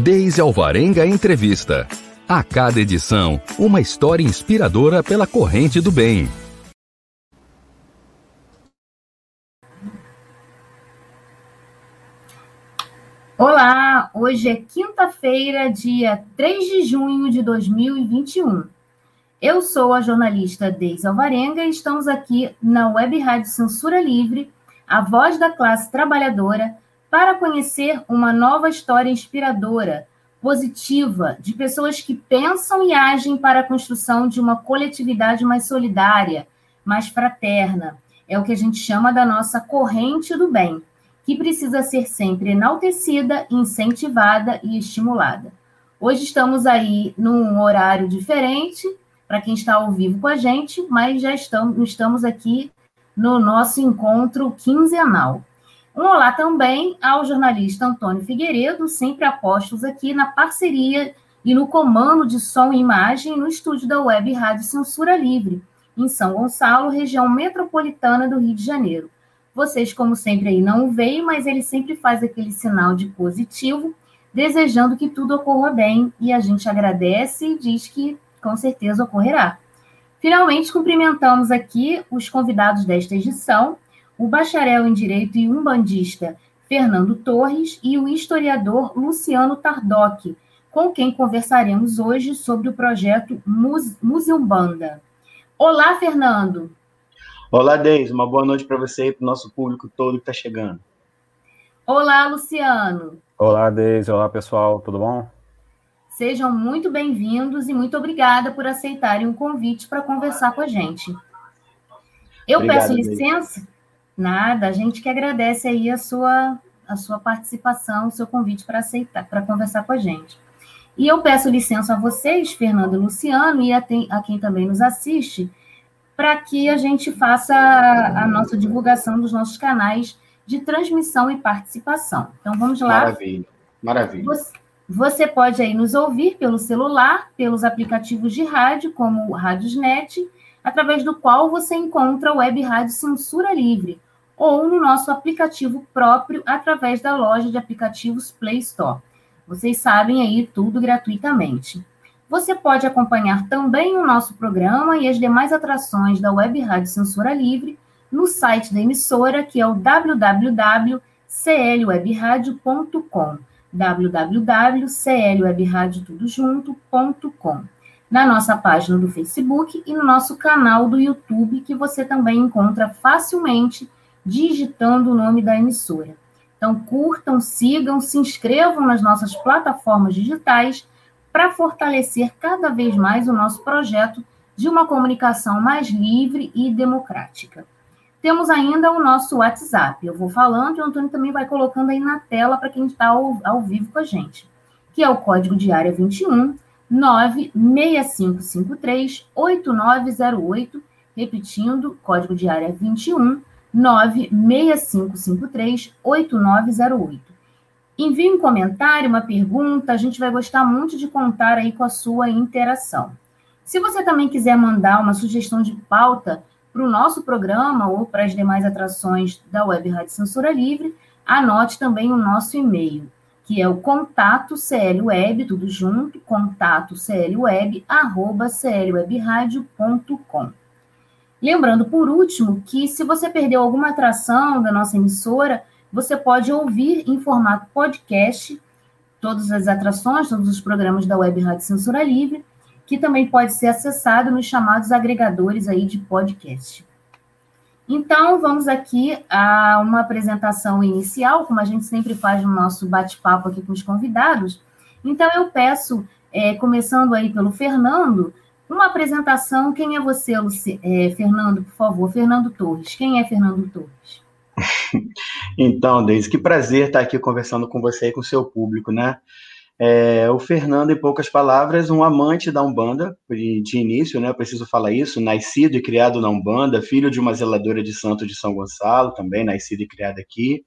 Deise Alvarenga Entrevista. A cada edição, uma história inspiradora pela corrente do bem. Olá, hoje é quinta-feira, dia 3 de junho de 2021. Eu sou a jornalista Deise Alvarenga e estamos aqui na Web Rádio Censura Livre, a voz da classe trabalhadora, para conhecer uma nova história inspiradora, positiva, de pessoas que pensam e agem para a construção de uma coletividade mais solidária, mais fraterna. É o que a gente chama da nossa corrente do bem, que precisa ser sempre enaltecida, incentivada e estimulada. Hoje estamos aí num horário diferente, para quem está ao vivo com a gente, mas já estamos, aqui no nosso encontro quinzenal. Um olá também ao jornalista Antônio Figueiredo, sempre apostos aqui na parceria e no comando de som e imagem no estúdio da Web Rádio Censura Livre, em São Gonçalo, região metropolitana do Rio de Janeiro. Vocês, como sempre, aí não o veem, mas ele sempre faz aquele sinal de positivo, desejando que tudo ocorra bem, e a gente agradece e diz que com certeza ocorrerá. Finalmente, cumprimentamos aqui os convidados desta edição, o bacharel em Direito e umbandista Fernando Torres e o historiador Luciano Tardoc, com quem conversaremos hoje sobre o projeto Museumbanda. Olá, Fernando. Olá, Deise. Uma boa noite para você e para o nosso público todo que está chegando. Olá, Luciano. Olá, Deise. Olá, pessoal. Tudo bom? Sejam muito bem-vindos e muito obrigada por aceitarem o convite para conversar com a gente. Eu Obrigado, peço licença. Deise. Nada, a gente que agradece aí a sua, a sua participação, o seu convite para aceitar, para conversar com a gente. E eu peço licença a vocês, Fernando e Luciano, e a, a quem também nos assiste, para que a gente faça a, a nossa divulgação dos nossos canais de transmissão e participação. Então vamos lá. Maravilha, maravilha. Você, você pode aí nos ouvir pelo celular, pelos aplicativos de rádio, como o Rádiosnet, através do qual você encontra a Web Rádio Censura Livre, ou no nosso aplicativo próprio através da loja de aplicativos Play Store. Vocês sabem aí tudo gratuitamente. Você pode acompanhar também o nosso programa e as demais atrações da Web Rádio Censura Livre no site da emissora, que é o www.clwebradio.com www.clwebradio.com na nossa página do Facebook e no nosso canal do YouTube, que você também encontra facilmente digitando o nome da emissora. Então, curtam, sigam, se inscrevam nas nossas plataformas digitais para fortalecer cada vez mais o nosso projeto de uma comunicação mais livre e democrática. Temos ainda o nosso WhatsApp. Eu vou falando e o Antônio também vai colocando aí na tela para quem está ao, ao, vivo com a gente, que é o código de área 21 96553 8908, repetindo, código de área 21 96553 8908. Envie um comentário, uma pergunta, a gente vai gostar muito de contar aí com a sua interação. Se você também quiser mandar uma sugestão de pauta para o nosso programa ou para as demais atrações da Web Rádio Censura Livre, anote também o nosso e-mail, que é o contato clweb, tudo junto, contato clweb, arroba clwebradio.com. Lembrando, por último, que se você perdeu alguma atração da nossa emissora, você pode ouvir em formato podcast todas as atrações, todos os programas da Web Rádio Censura Livre, que também pode ser acessado nos chamados agregadores aí de podcast. Então, vamos aqui a uma apresentação inicial, como a gente sempre faz no nosso bate-papo aqui com os convidados. Então, eu peço, é, começando aí pelo Fernando, uma apresentação, quem é você, Luci... é, Fernando, por favor? Fernando Torres. Quem é Fernando Torres? então, Deise, que prazer estar aqui conversando com você e com o seu público, né? É, o Fernando, em poucas palavras, um amante da Umbanda, de, início, né? Preciso falar isso, nascido e criado na Umbanda, filho de uma zeladora de santo de São Gonçalo, também nascido e criado aqui,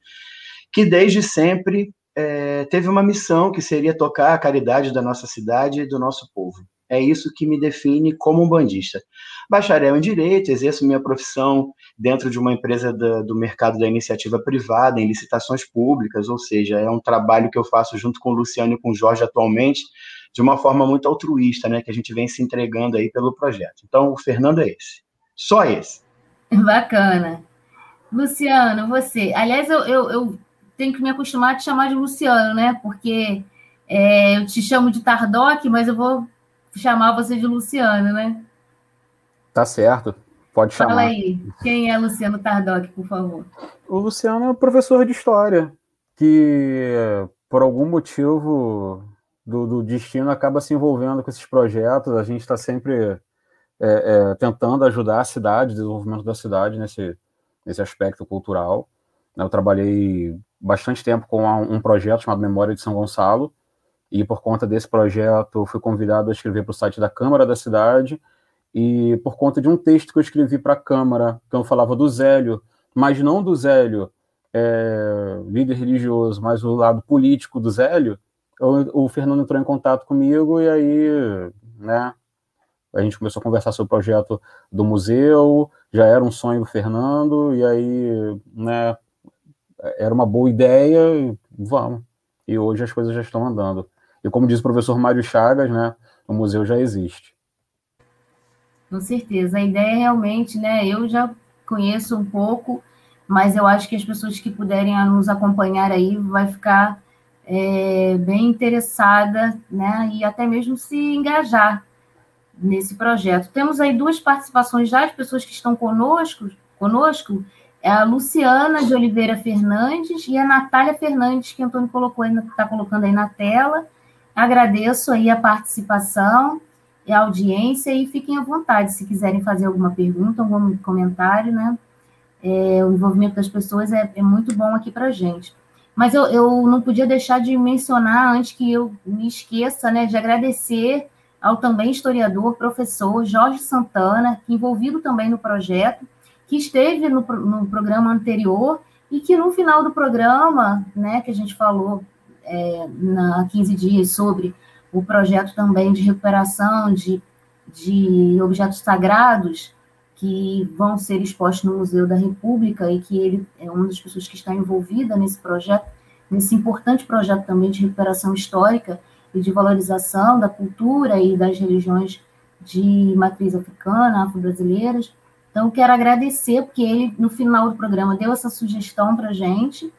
que desde sempre é, teve uma missão que seria tocar a caridade da nossa cidade e do nosso povo. É isso que me define como um bandista. Bacharel em Direito, exerço minha profissão dentro de uma empresa do, do mercado da iniciativa privada, em licitações públicas, ou seja, é um trabalho que eu faço junto com o Luciano e com o Jorge atualmente, de uma forma muito altruísta, né, que a gente vem se entregando aí pelo projeto. Então, o Fernando é esse. Só esse. Bacana. Luciano, você. Aliás, eu, eu, eu tenho que me acostumar a te chamar de Luciano, né? Porque é, eu te chamo de Tardoc, mas eu vou chamar você de Luciano, né? Tá certo. Pode chamar. Fala aí, quem é Luciano Tardoc, por favor? O Luciano é professor de história, que por algum motivo do, do destino acaba se envolvendo com esses projetos. A gente está sempre é, é, tentando ajudar a cidade, o desenvolvimento da cidade nesse, nesse aspecto cultural. Eu trabalhei bastante tempo com um projeto chamado Memória de São Gonçalo, e por conta desse projeto fui convidado a escrever para o site da Câmara da cidade, e por conta de um texto que eu escrevi para a Câmara, que eu falava do Zélio, mas não do Zélio é, líder religioso, mas o lado político do Zélio, eu, o Fernando entrou em contato comigo e aí, né, a gente começou a conversar sobre o projeto do museu, já era um sonho do Fernando, e aí, né, era uma boa ideia, vamos. E hoje as coisas já estão andando. E como diz o professor Mário Chagas, né, o museu já existe. Com certeza. A ideia é realmente, né, eu já conheço um pouco, mas eu acho que as pessoas que puderem nos acompanhar aí vai ficar é, bem interessada, né, e até mesmo se engajar nesse projeto. Temos aí duas participações já de pessoas que estão conosco, conosco é a Luciana de Oliveira Fernandes e a Natália Fernandes, que o Antônio colocou está colocando aí na tela. Agradeço aí a participação e a audiência e fiquem à vontade se quiserem fazer alguma pergunta, algum comentário, né? É, o envolvimento das pessoas é, é muito bom aqui para a gente. Mas eu, eu não podia deixar de mencionar, antes que eu me esqueça, né, de agradecer ao também historiador, professor Jorge Santana, envolvido também no projeto, que esteve no, no programa anterior e que no final do programa, né, que a gente falou é, na 15 dias sobre o projeto também de recuperação de, de objetos sagrados que vão ser expostos no Museu da República e que ele é uma das pessoas que está envolvida nesse projeto, nesse importante projeto também de recuperação histórica, e de valorização da cultura e das religiões de matriz africana, afro-brasileiras. Então, quero agradecer, porque ele, no final do programa, deu essa sugestão para a gente,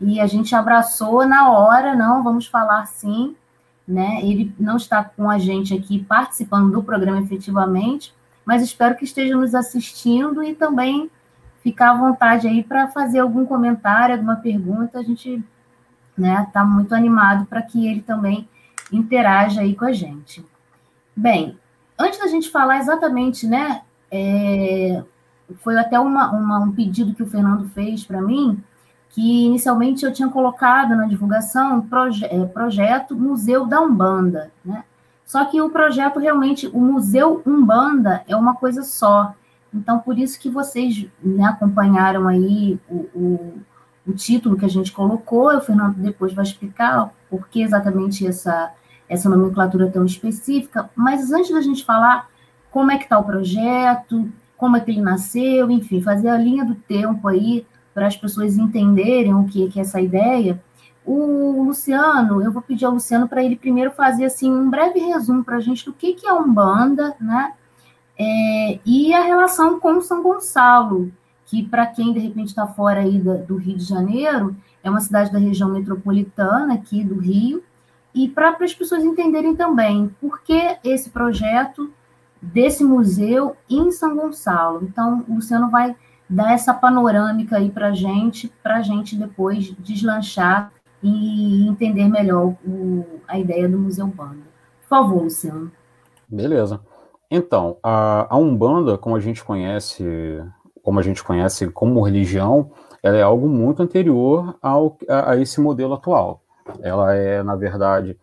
e a gente abraçou na hora, não, vamos falar sim, né? Ele não está com a gente aqui participando do programa efetivamente, mas espero que esteja nos assistindo e também ficar à vontade aí para fazer algum comentário, alguma pergunta. A gente né, tá muito animado para que ele também interaja aí com a gente. Bem, antes da gente falar exatamente, né, é, foi até uma, uma, um pedido que o Fernando fez para mim, que inicialmente eu tinha colocado na divulgação proje é, projeto Museu da Umbanda, né? Só que o projeto realmente, o Museu Umbanda é uma coisa só. Então, por isso que vocês né, acompanharam aí o, o, o, título que a gente colocou, o Fernando depois vai explicar por que exatamente essa, essa nomenclatura tão específica, mas antes da gente falar como é que está o projeto, como é que ele nasceu, enfim, fazer a linha do tempo aí para as pessoas entenderem o que, que é essa ideia, o Luciano, eu vou pedir ao Luciano para ele primeiro fazer assim um breve resumo para a gente do que, que é Umbanda, né? É, e a relação com São Gonçalo, que para quem de repente está fora aí do, do Rio de Janeiro, é uma cidade da região metropolitana aqui do Rio, e para as pessoas entenderem também por que esse projeto desse museu em São Gonçalo. Então, o Luciano vai dar essa panorâmica aí para gente, para gente depois deslanchar e entender melhor o, a ideia do Museu Banda. Por favor, Luciano. Beleza. Então, a, a Umbanda, como a gente conhece, como a gente conhece como religião, ela é algo muito anterior ao, a, a esse modelo atual. Ela é, na verdade,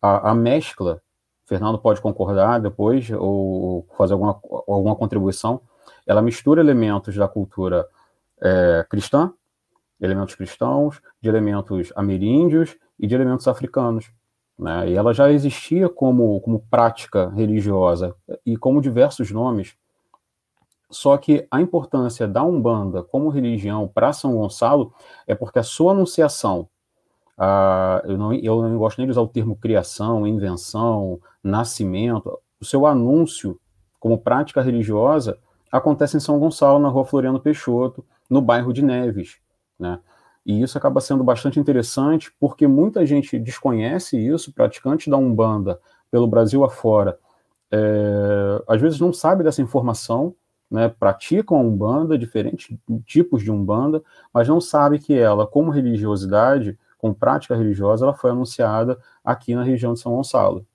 a, a mescla. Fernando pode concordar depois ou fazer alguma, alguma contribuição. Ela mistura elementos da cultura é, cristã, elementos cristãos, de elementos ameríndios e de elementos africanos. Né? E ela já existia como, como prática religiosa e como diversos nomes. Só que a importância da Umbanda como religião para São Gonçalo é porque a sua anunciação, a, eu, não, eu não gosto nem de usar o termo criação, invenção, nascimento, o seu anúncio como prática religiosa acontece em São Gonçalo, na rua Floriano Peixoto, no bairro de Neves, né? E isso acaba sendo bastante interessante porque muita gente desconhece isso, praticante da Umbanda pelo Brasil afora, é, às vezes não sabe dessa informação, né, praticam a Umbanda, diferentes tipos de Umbanda, mas não sabe que ela, como religiosidade, com prática religiosa, ela foi anunciada aqui na região de São Gonçalo.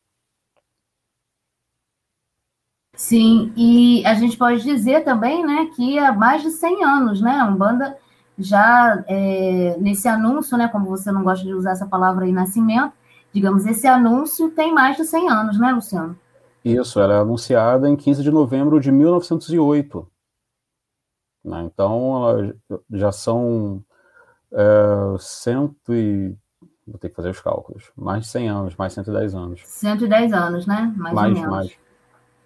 Sim, e a gente pode dizer também, né, que há mais de 100 anos, né, a Umbanda já é, nesse anúncio, né, como você não gosta de usar essa palavra aí, nascimento, digamos, esse anúncio tem mais de 100 anos, né, Luciano? Isso, ela é anunciada em 15 de novembro de 1908. Né? Então, já são é, cento e... Vou ter que fazer os cálculos. Mais de 100 anos, mais 110 anos. 110 anos, né? Mais, mais ou menos. Mais.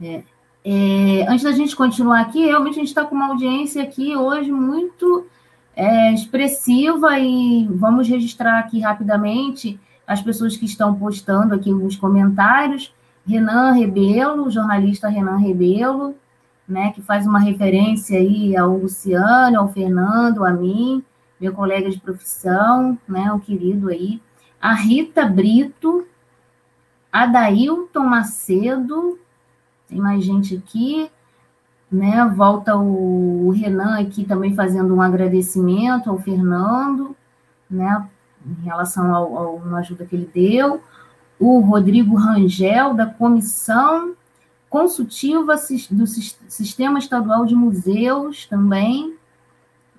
É. É, antes da gente continuar aqui, realmente a gente está com uma audiência aqui hoje muito é, expressiva e vamos registrar aqui rapidamente as pessoas que estão postando aqui nos comentários. Renan Rebelo, jornalista Renan Rebelo, né, que faz uma referência aí ao Luciano, ao Fernando, a mim, meu colega de profissão, né, o querido aí. A Rita Brito, a Dailton Macedo, tem mais gente aqui, né? Volta o, Renan aqui também fazendo um agradecimento ao Fernando, né? Em relação ao uma ajuda que ele deu. O Rodrigo Rangel, da Comissão Consultiva do Sistema Estadual de Museus também.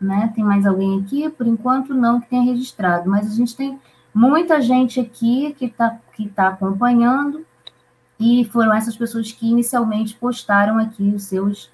Né? Tem mais alguém aqui? Por enquanto, não que tenha registrado, mas a gente tem muita gente aqui que está que tá acompanhando, e foram essas pessoas que inicialmente postaram aqui os seus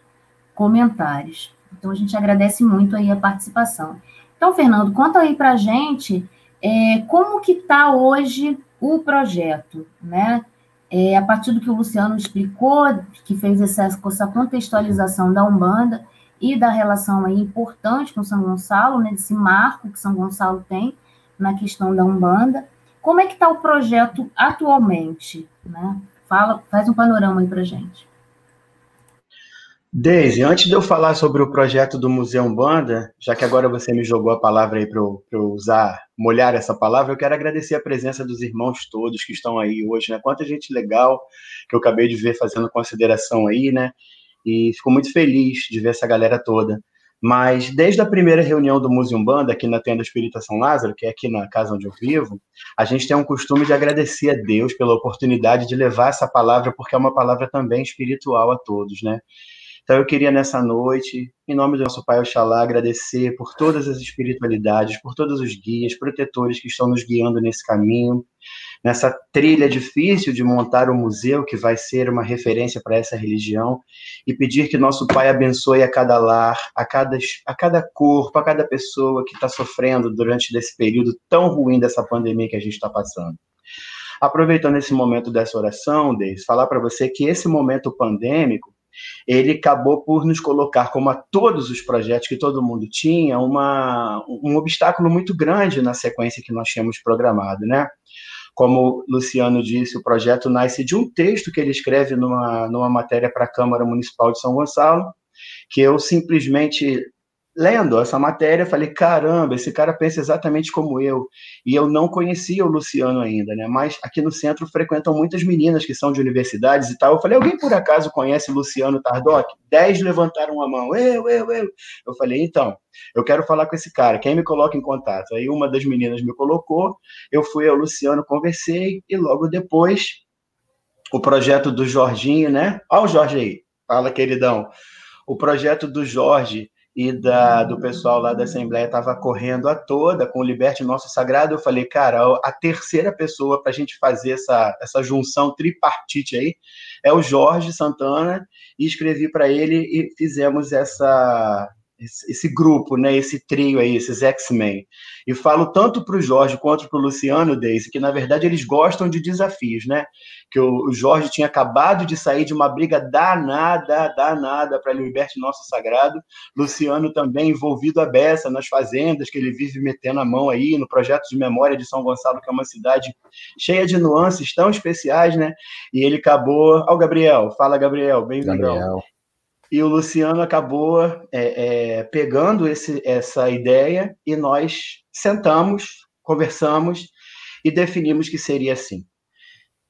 comentários. Então, a gente agradece muito aí a participação. Então, Fernando, conta aí para a gente é, como que está hoje o projeto, né? É, a partir do que o Luciano explicou, que fez essa, essa contextualização da Umbanda e da relação aí importante com São Gonçalo, né, desse marco que São Gonçalo tem na questão da Umbanda. Como é que está o projeto atualmente? Né? Fala, faz um panorama aí para gente. Deise, antes de eu falar sobre o projeto do Museu Banda, já que agora você me jogou a palavra aí para eu, usar, molhar essa palavra, eu quero agradecer a presença dos irmãos todos que estão aí hoje, né? Quanta gente legal que eu acabei de ver fazendo consideração aí, né? E fico muito feliz de ver essa galera toda. Mas desde a primeira reunião do Museu Banda, aqui na Tenda Espírita São Lázaro, que é aqui na casa onde eu vivo, a gente tem um costume de agradecer a Deus pela oportunidade de levar essa palavra, porque é uma palavra também espiritual a todos, né? Então eu queria nessa noite, em nome do nosso Pai Oxalá, agradecer por todas as espiritualidades, por todos os guias, protetores que estão nos guiando nesse caminho, nessa trilha difícil de montar um museu que vai ser uma referência para essa religião e pedir que nosso Pai abençoe a cada lar, a cada, a cada corpo, a cada pessoa que está sofrendo durante esse período tão ruim dessa pandemia que a gente está passando. Aproveitando esse momento dessa oração, Deis, falar para você que esse momento pandêmico ele acabou por nos colocar, como a todos os projetos que todo mundo tinha, uma, um obstáculo muito grande na sequência que nós tínhamos programado, né? Como Luciano disse, o projeto nasce de um texto que ele escreve numa, numa matéria para a Câmara Municipal de São Gonçalo, que eu simplesmente lendo essa matéria, falei, caramba, esse cara pensa exatamente como eu. E eu não conhecia o Luciano ainda, né? Mas aqui no centro frequentam muitas meninas que são de universidades e tal. Eu falei, alguém por acaso conhece Luciano Tardoc? Dez levantaram a mão, eu, eu, eu. Eu falei, então, eu quero falar com esse cara, quem me coloca em contato? Aí uma das meninas me colocou, eu fui ao Luciano, conversei, e logo depois, o projeto do Jorginho, né? Olha o Jorge aí, fala, queridão. O projeto do Jorge e da, do pessoal lá da Assembleia estava correndo a toda com o Liberte Nosso Sagrado. Eu falei, cara, a terceira pessoa para a gente fazer essa, essa junção tripartite aí é o Jorge Santana, e escrevi para ele e fizemos essa, esse, grupo, né, esse trio aí, esses X-Men. E falo tanto para o Jorge quanto para o Luciano, Daisy, que na verdade eles gostam de desafios, né? Que o, Jorge tinha acabado de sair de uma briga danada, danada para Liberte Nosso Sagrado. Luciano também envolvido a beça nas fazendas, que ele vive metendo a mão aí, no projeto de memória de São Gonçalo, que é uma cidade cheia de nuances tão especiais, né? E ele acabou. Ó, o Gabriel, fala, Gabriel, bem-vindo. E o Luciano acabou é, é, pegando esse, essa ideia e nós sentamos, conversamos e definimos que seria assim.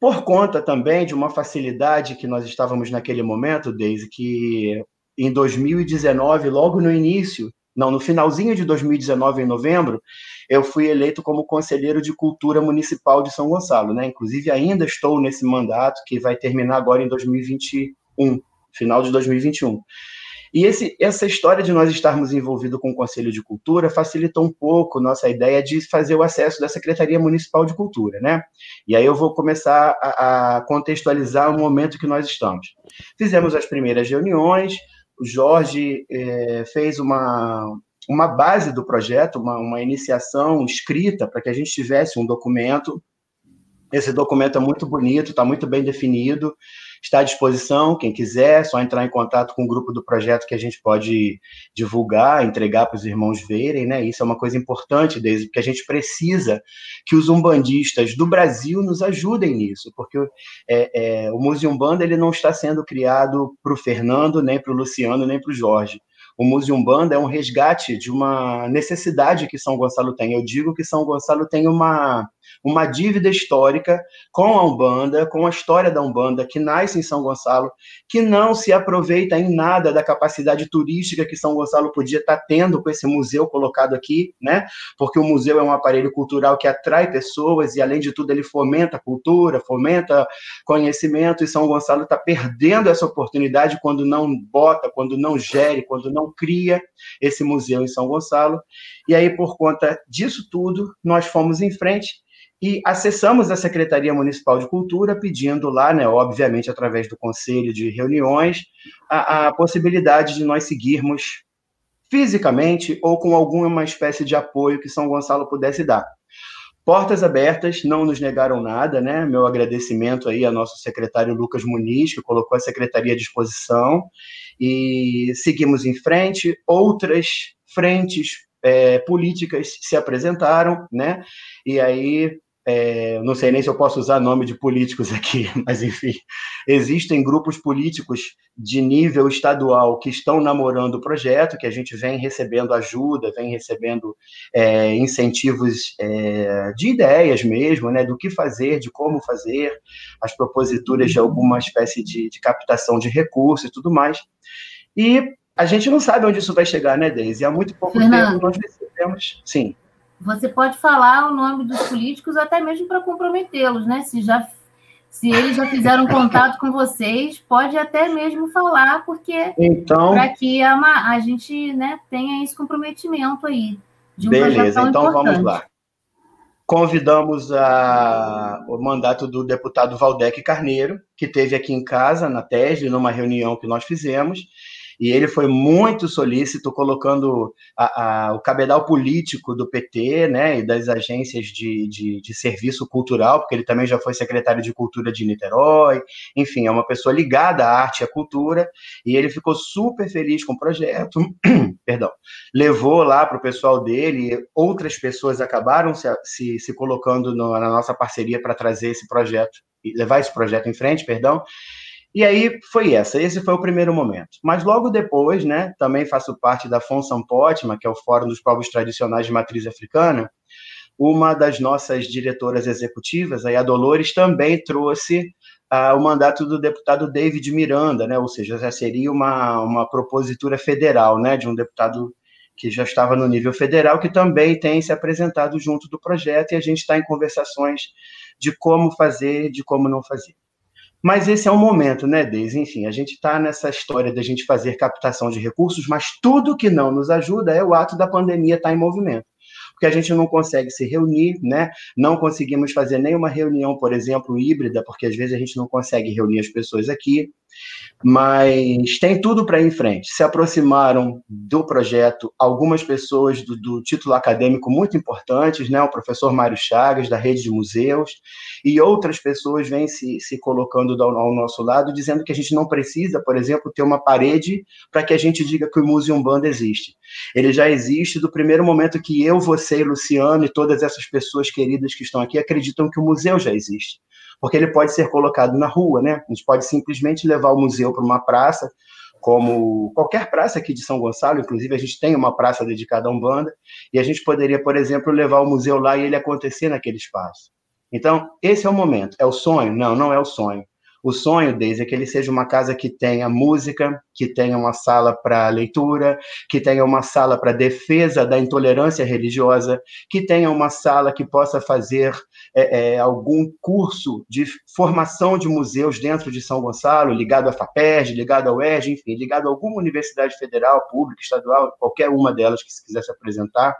Por conta também de uma facilidade que nós estávamos naquele momento, desde que em 2019, logo no início, não, no finalzinho de 2019, em novembro, eu fui eleito como conselheiro de cultura municipal de São Gonçalo, né? Inclusive ainda estou nesse mandato que vai terminar agora em 2021 final de 2021. E esse, essa história de nós estarmos envolvidos com o Conselho de Cultura facilita um pouco nossa ideia de fazer o acesso da Secretaria Municipal de Cultura, né? E aí eu vou começar a, a contextualizar o momento que nós estamos. Fizemos as primeiras reuniões, o Jorge eh, fez uma, uma base do projeto, uma, uma iniciação escrita para que a gente tivesse um documento. Esse documento é muito bonito, está muito bem definido está à disposição, quem quiser, só entrar em contato com o grupo do projeto que a gente pode divulgar, entregar para os irmãos verem, né? Isso é uma coisa importante, desde porque a gente precisa que os umbandistas do Brasil nos ajudem nisso, porque é, é, o Museu Umbanda ele não está sendo criado para o Fernando, nem para o Luciano, nem para o Jorge o Museu Umbanda é um resgate de uma necessidade que São Gonçalo tem. Eu digo que São Gonçalo tem uma uma dívida histórica com a Umbanda, com a história da Umbanda, que nasce em São Gonçalo, que não se aproveita em nada da capacidade turística que São Gonçalo podia estar tendo com esse museu colocado aqui, né? Porque o museu é um aparelho cultural que atrai pessoas e, além de tudo, ele fomenta cultura, fomenta conhecimento, e São Gonçalo está perdendo essa oportunidade quando não bota, quando não gere, quando não cria esse museu em São Gonçalo. E aí, por conta disso tudo, nós fomos em frente e acessamos a Secretaria Municipal de Cultura pedindo lá, né, obviamente através do conselho de reuniões, a, a possibilidade de nós seguirmos fisicamente ou com alguma espécie de apoio que São Gonçalo pudesse dar. Portas abertas, não nos negaram nada, né? Meu agradecimento aí ao nosso secretário Lucas Muniz, que colocou a secretaria à disposição, e seguimos em frente. Outras frentes é, políticas se apresentaram, né? E aí é, não sei nem se eu posso usar nome de políticos aqui, mas enfim, existem grupos políticos de nível estadual que estão namorando o projeto, que a gente vem recebendo ajuda, vem recebendo é, incentivos é, de ideias mesmo, né, do que fazer, de como fazer, as proposituras de alguma espécie de, de captação de recursos e tudo mais. E a gente não sabe onde isso vai chegar, né, Deise? Há muito pouco tempo nós recebemos. Sim. Você pode falar o nome dos políticos até mesmo para comprometê-los, né? Se já se eles já fizeram contato com vocês, pode até mesmo falar, porque então, para que a, a, gente né, tenha esse comprometimento aí. De um beleza, então importante. vamos lá. Convidamos a, o mandato do deputado Valdec Carneiro, que teve aqui em casa, na TESD, numa reunião que nós fizemos, e ele foi muito solícito, colocando a, a, o cabedal político do PT né, e das agências de, de, de, serviço cultural, porque ele também já foi secretário de Cultura de Niterói, enfim, é uma pessoa ligada à arte e à cultura, e ele ficou super feliz com o projeto, perdão, levou lá para o pessoal dele, outras pessoas acabaram se, se, se colocando no, na nossa parceria para trazer esse projeto, levar esse projeto em frente, perdão, e aí foi essa, esse foi o primeiro momento. Mas logo depois, né, também faço parte da Fonsan Potma, que é o Fórum dos Povos Tradicionais de Matriz Africana, uma das nossas diretoras executivas, a Dolores, também trouxe uh, o mandato do deputado David Miranda, né, ou seja, já seria uma, uma propositura federal, né, de um deputado que já estava no nível federal, que também tem se apresentado junto do projeto, e a gente está em conversações de como fazer, de como não fazer. Mas esse é um momento, né, Deise? Enfim, a gente está nessa história da gente fazer captação de recursos, mas tudo que não nos ajuda é o ato da pandemia estar tá em movimento. Porque a gente não consegue se reunir, né? Não conseguimos fazer nenhuma reunião, por exemplo, híbrida, porque às vezes a gente não consegue reunir as pessoas aqui. Mas tem tudo para ir em frente. Se aproximaram do projeto algumas pessoas do, do, título acadêmico muito importantes, né? o professor Mário Chagas, da Rede de Museus, e outras pessoas vêm se, se colocando ao, nosso lado, dizendo que a gente não precisa, por exemplo, ter uma parede para que a gente diga que o Museum Banda existe. Ele já existe do primeiro momento que eu, você, Luciano e todas essas pessoas queridas que estão aqui acreditam que o museu já existe porque ele pode ser colocado na rua, né? A gente pode simplesmente levar o museu para uma praça, como qualquer praça aqui de São Gonçalo, inclusive a gente tem uma praça dedicada a Umbanda, e a gente poderia, por exemplo, levar o museu lá e ele acontecer naquele espaço. Então, esse é o momento. É o sonho? Não, não é o sonho. O sonho, Deise, é que ele seja uma casa que tenha música, que tenha uma sala para leitura, que tenha uma sala para defesa da intolerância religiosa, que tenha uma sala que possa fazer é, é, algum curso de formação de museus dentro de São Gonçalo, ligado à FAPERJ, ligado ao UERJ, enfim, ligado a alguma universidade federal, pública, estadual, qualquer uma delas que se quisesse apresentar.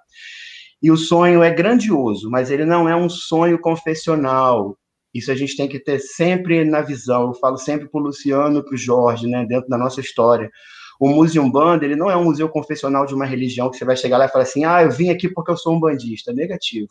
E o sonho é grandioso, mas ele não é um sonho confessional, isso a gente tem que ter sempre na visão. Eu falo sempre para o Luciano, para o Jorge, né, dentro da nossa história. O Museu Banda, ele não é um museu confessional de uma religião que você vai chegar lá e falar assim: ah, eu vim aqui porque eu sou um bandista. Negativo.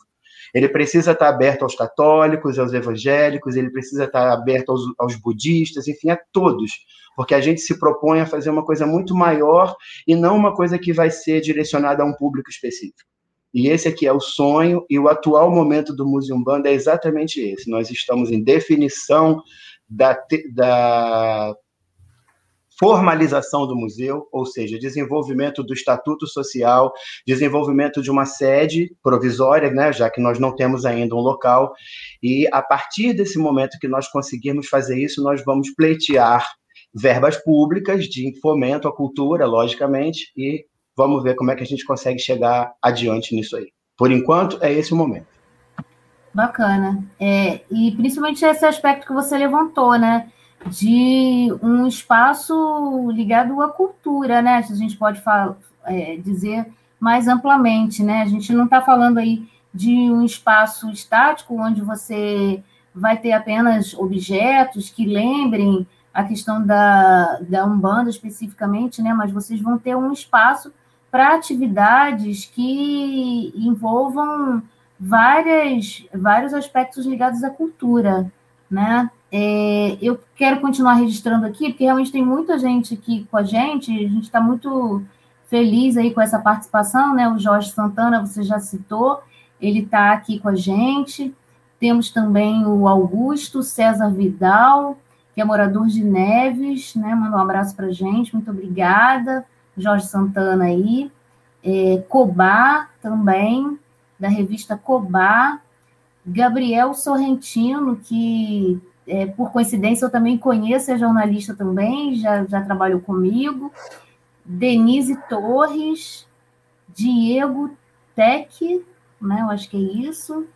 Ele precisa estar aberto aos católicos, aos evangélicos, ele precisa estar aberto aos, aos budistas, enfim, a todos. Porque a gente se propõe a fazer uma coisa muito maior e não uma coisa que vai ser direcionada a um público específico. E esse aqui é o sonho, e o atual momento do Museum Banda é exatamente esse. Nós estamos em definição da, da formalização do museu, ou seja, desenvolvimento do estatuto social, desenvolvimento de uma sede provisória, né, já que nós não temos ainda um local, e a partir desse momento que nós conseguirmos fazer isso, nós vamos pleitear verbas públicas de fomento à cultura, logicamente, e vamos ver como é que a gente consegue chegar adiante nisso aí. Por enquanto, é esse o momento. Bacana. É, e principalmente esse aspecto que você levantou, né? De um espaço ligado à cultura, né? A gente pode falar, é, dizer mais amplamente, né? A gente não está falando aí de um espaço estático onde você vai ter apenas objetos que lembrem a questão da, da Umbanda especificamente, né? Mas vocês vão ter um espaço para atividades que envolvam várias, vários aspectos ligados à cultura, né? É, eu quero continuar registrando aqui, porque realmente tem muita gente aqui com a gente, a gente está muito feliz aí com essa participação, né? O Jorge Santana, você já citou, ele está aqui com a gente. Temos também o Augusto César Vidal, que é morador de Neves, né? Manda um abraço para a gente, muito obrigada. Jorge Santana aí, é, Cobá também, da revista Cobá, Gabriel Sorrentino, que é, por coincidência eu também conheço, é jornalista também, já, já trabalhou comigo, Denise Torres, Diego Tec, né, eu acho que é isso,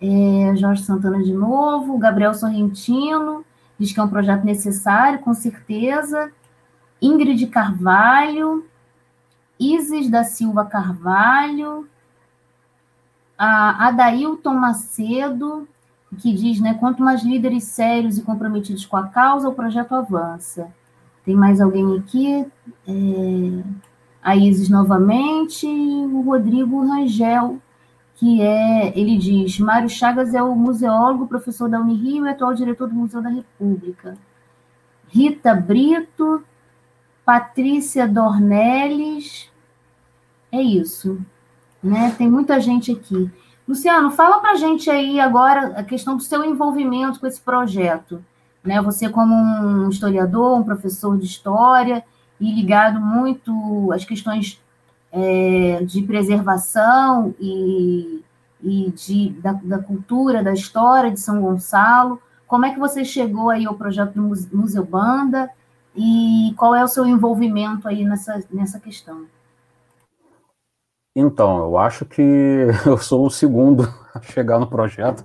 é, Jorge Santana de novo, Gabriel Sorrentino, diz que é um projeto necessário, com certeza, Ingrid Carvalho, Isis da Silva Carvalho, a Adailton Macedo, que diz, né, quanto mais líderes sérios e comprometidos com a causa, o projeto avança. Tem mais alguém aqui? É, a Isis novamente, o Rodrigo Rangel, que é, ele diz, Mário Chagas é o museólogo, professor da Unirio e atual diretor do Museu da República. Rita Brito, Patrícia Dornelles. É isso. Né? Tem muita gente aqui. Luciano, fala para a gente aí agora a questão do seu envolvimento com esse projeto. Né? Você, como um historiador, um professor de história, e ligado muito às questões é, de preservação e, e de, da, da, cultura, da história de São Gonçalo. Como é que você chegou aí ao projeto do Museu Banda e qual é o seu envolvimento aí nessa, nessa questão? Então, eu acho que eu sou o segundo a chegar no projeto,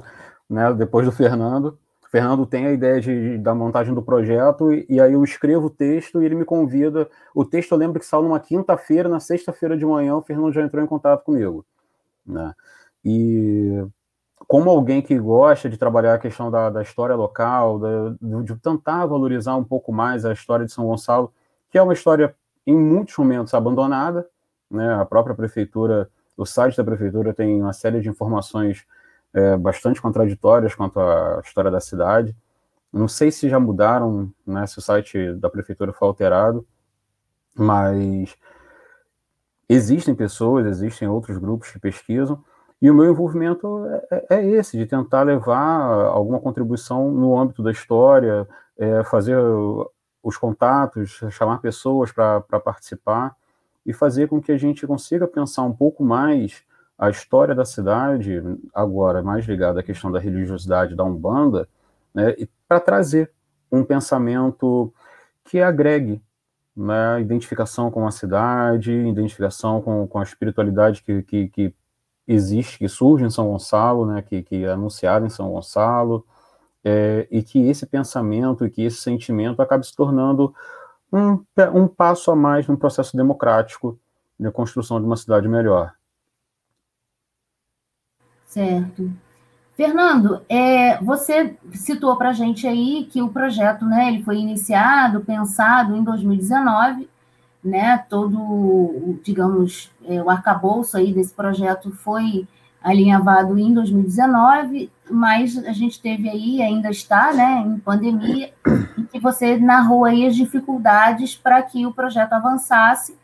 né? Depois do Fernando. O Fernando tem a ideia de, da montagem do projeto, e, e, aí eu escrevo o texto e ele me convida. O texto eu lembro que saiu numa quinta-feira, na sexta-feira de manhã, o Fernando já entrou em contato comigo. Né? E como alguém que gosta de trabalhar a questão da, da história local, da, de tentar valorizar um pouco mais a história de São Gonçalo, que é uma história em muitos momentos abandonada, né? A própria prefeitura, o site da prefeitura tem uma série de informações é, bastante contraditórias quanto à história da cidade. Não sei se já mudaram, né, se o site da prefeitura foi alterado, mas existem pessoas, existem outros grupos que pesquisam, e o meu envolvimento é, é, é esse, de tentar levar alguma contribuição no âmbito da história, é, fazer os contatos, chamar pessoas para participar e fazer com que a gente consiga pensar um pouco mais a história da cidade, agora mais ligada à questão da religiosidade da Umbanda, né, para trazer um pensamento que agregue né, identificação com a cidade, identificação com, com a espiritualidade que, que, que existe, que surge em São Gonçalo, né, que, que é anunciada em São Gonçalo, é, e que esse pensamento e que esse sentimento acabe se tornando um, um passo a mais no processo democrático de construção de uma cidade melhor. Certo. Fernando, é, você citou para a gente aí que o projeto, né, ele foi iniciado, pensado em 2019, né, todo, digamos, é, o arcabouço aí desse projeto foi alinhavado em 2019, mas a gente teve aí, ainda está, né, em pandemia, e que você narrou aí as dificuldades para que o projeto avançasse.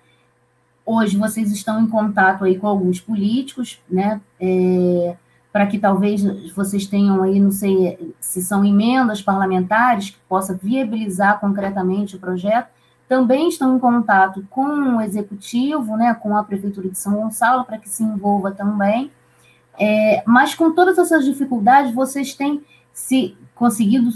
Hoje vocês estão em contato aí com alguns políticos, né, é, para que talvez vocês tenham aí, não sei se são emendas parlamentares que possa viabilizar concretamente o projeto, também estão em contato com o executivo, né, com a prefeitura de São Gonçalo, para que se envolva também. É, mas com todas essas dificuldades, vocês têm se conseguido,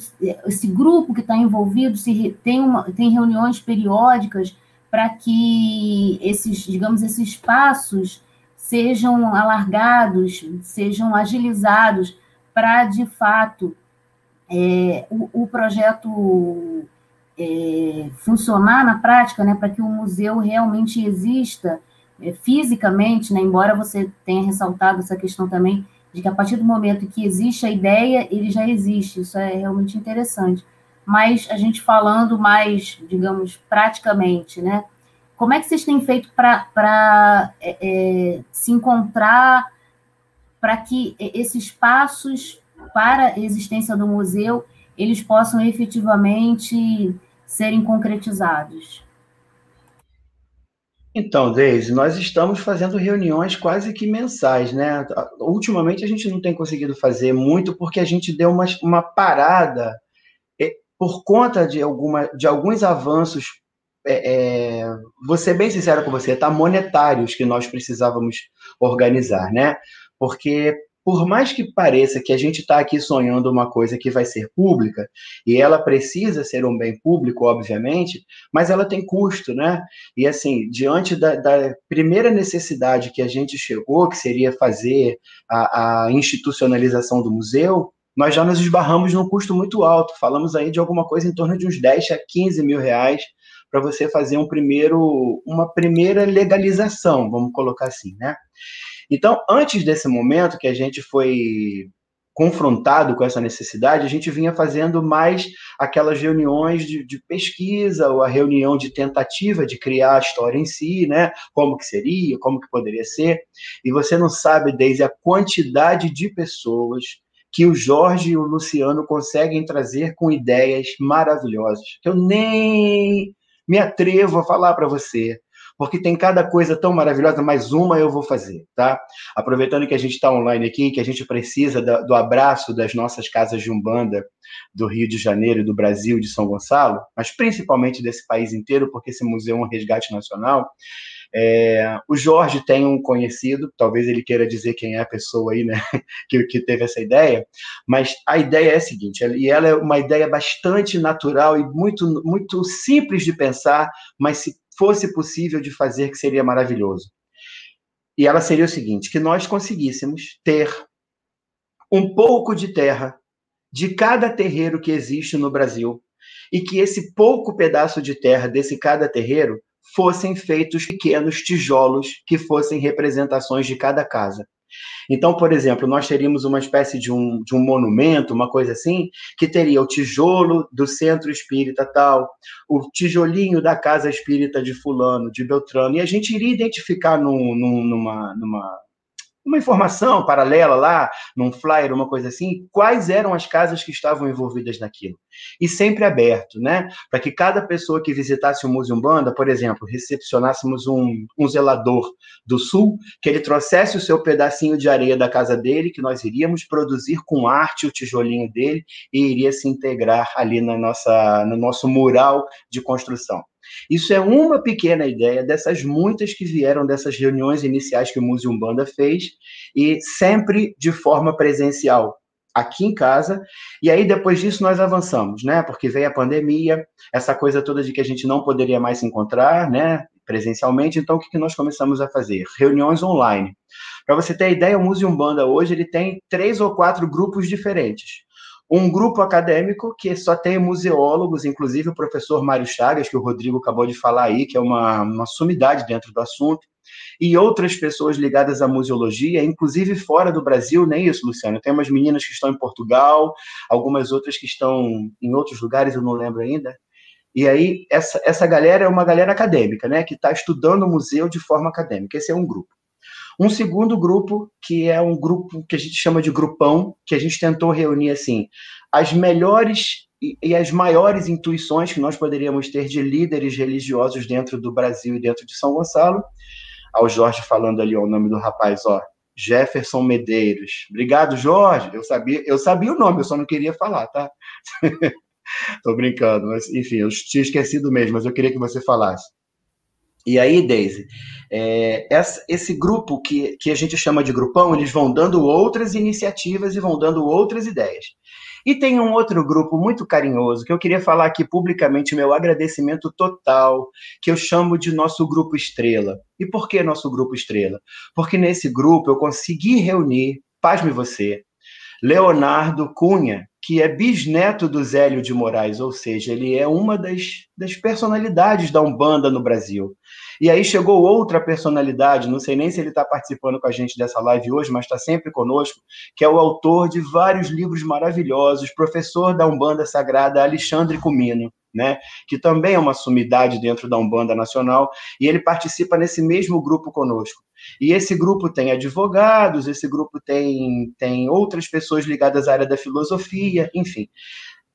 esse grupo que está envolvido, se tem, uma, tem reuniões periódicas para que esses, digamos, esses passos sejam alargados, sejam agilizados para, de fato, é, o, o, projeto é, funcionar na prática, né, para que o museu realmente exista é, fisicamente, né, embora você tenha ressaltado essa questão também de que a partir do momento que existe a ideia, ele já existe, isso é realmente interessante. Mas a gente falando mais, digamos, praticamente, né? Como é que vocês têm feito para é, é, se encontrar, para que esses passos para a existência do museu, eles possam efetivamente serem concretizados? Então, Deise, nós estamos fazendo reuniões quase que mensais, né? Ultimamente a gente não tem conseguido fazer muito porque a gente deu uma, uma parada é, por conta de, alguma, de alguns avanços, é, é, vou ser bem sincero com você, tá? Monetários que nós precisávamos organizar, né? Porque por mais que pareça que a gente está aqui sonhando uma coisa que vai ser pública, e ela precisa ser um bem público, obviamente, mas ela tem custo, né? E assim, diante da, da primeira necessidade que a gente chegou, que seria fazer a, a institucionalização do museu, nós já nos esbarramos num custo muito alto. Falamos aí de alguma coisa em torno de uns 10 a 15 mil reais para você fazer um primeiro, uma primeira legalização, vamos colocar assim, né? Então, antes desse momento que a gente foi confrontado com essa necessidade, a gente vinha fazendo mais aquelas reuniões de, de, pesquisa, ou a reunião de tentativa de criar a história em si, né? Como que seria, como que poderia ser. E você não sabe, desde a quantidade de pessoas que o Jorge e o Luciano conseguem trazer com ideias maravilhosas, que eu nem me atrevo a falar para você porque tem cada coisa tão maravilhosa, mais uma eu vou fazer, tá? Aproveitando que a gente está online aqui, que a gente precisa do, do abraço das nossas casas de Umbanda do Rio de Janeiro, do Brasil, de São Gonçalo, mas principalmente desse país inteiro, porque esse museu é um resgate nacional. É, o Jorge tem um conhecido, talvez ele queira dizer quem é a pessoa aí, né, que, que teve essa ideia, mas a ideia é a seguinte, e ela é uma ideia bastante natural e muito, muito simples de pensar, mas se fosse possível de fazer, que seria maravilhoso. E ela seria o seguinte: que nós conseguíssemos ter um pouco de terra de cada terreiro que existe no Brasil e que esse pouco pedaço de terra desse cada terreiro fossem feitos pequenos tijolos que fossem representações de cada casa. Então, por exemplo, nós teríamos uma espécie de um, de um monumento, uma coisa assim, que teria o tijolo do centro espírita tal, o tijolinho da casa espírita de fulano, de Beltrano, e a gente iria identificar num, num, numa, numa uma informação paralela lá, num flyer, uma coisa assim, quais eram as casas que estavam envolvidas naquilo. E sempre aberto, né? Para que cada pessoa que visitasse o Museu Banda, por exemplo, recepcionássemos um, um zelador do Sul, que ele trouxesse o seu pedacinho de areia da casa dele, que nós iríamos produzir com arte o tijolinho dele e iria se integrar ali na nossa, no nosso mural de construção. Isso é uma pequena ideia dessas muitas que vieram dessas reuniões iniciais que o Museu Umbanda fez, e sempre de forma presencial, aqui em casa, e aí depois disso nós avançamos, né? Porque veio a pandemia, essa coisa toda de que a gente não poderia mais se encontrar, né? Presencialmente, então o que nós começamos a fazer? Reuniões online. Para você ter ideia, o Museu Umbanda hoje ele tem três ou quatro grupos diferentes um grupo acadêmico que só tem museólogos, inclusive o professor Mário Chagas, que o Rodrigo acabou de falar aí, que é uma, uma sumidade dentro do assunto, e outras pessoas ligadas à museologia, inclusive fora do Brasil, nem isso, Luciano. Tem umas meninas que estão em Portugal, algumas outras que estão em outros lugares, eu não lembro ainda. E aí, essa, essa galera é uma galera acadêmica, né, que está estudando o museu de forma acadêmica. Esse é um grupo. Um segundo grupo, que é um grupo que a gente chama de grupão, que a gente tentou reunir assim as melhores e, as maiores intuições que nós poderíamos ter de líderes religiosos dentro do Brasil e dentro de São Gonçalo. Ao Jorge falando ali ó, o nome do rapaz, ó, Jefferson Medeiros. Obrigado, Jorge. Eu sabia, eu sabia o nome, eu só não queria falar, tá? Tô brincando, mas enfim, eu tinha esquecido mesmo, mas eu queria que você falasse. E aí, Daisy, é, esse grupo que, que a gente chama de grupão, eles vão dando outras iniciativas e vão dando outras ideias. E tem um outro grupo muito carinhoso que eu queria falar aqui publicamente meu agradecimento total, que eu chamo de nosso grupo Estrela. E por que nosso grupo Estrela? Porque nesse grupo eu consegui reunir, pasme você, Leonardo Cunha, que é bisneto do Zélio de Moraes, ou seja, ele é uma das, das personalidades da Umbanda no Brasil. E aí chegou outra personalidade, não sei nem se ele está participando com a gente dessa live hoje, mas está sempre conosco, que é o autor de vários livros maravilhosos, professor da Umbanda Sagrada, Alexandre Comino. Né, que também é uma sumidade dentro da Umbanda Nacional, e ele participa nesse mesmo grupo conosco. E esse grupo tem advogados, esse grupo tem, tem outras pessoas ligadas à área da filosofia, enfim.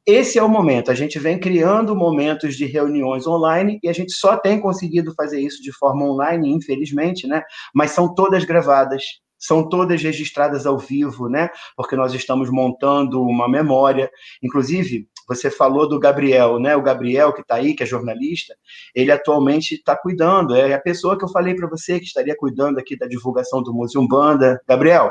Esse é o momento. A gente vem criando momentos de reuniões online e a gente só tem conseguido fazer isso de forma online, infelizmente, né? Mas são todas gravadas, são todas registradas ao vivo, né? Porque nós estamos montando uma memória. Inclusive, você falou do Gabriel, né? O Gabriel que está aí, que é jornalista, ele atualmente está cuidando. É a pessoa que eu falei para você que estaria cuidando aqui da divulgação do Museu Banda. Gabriel,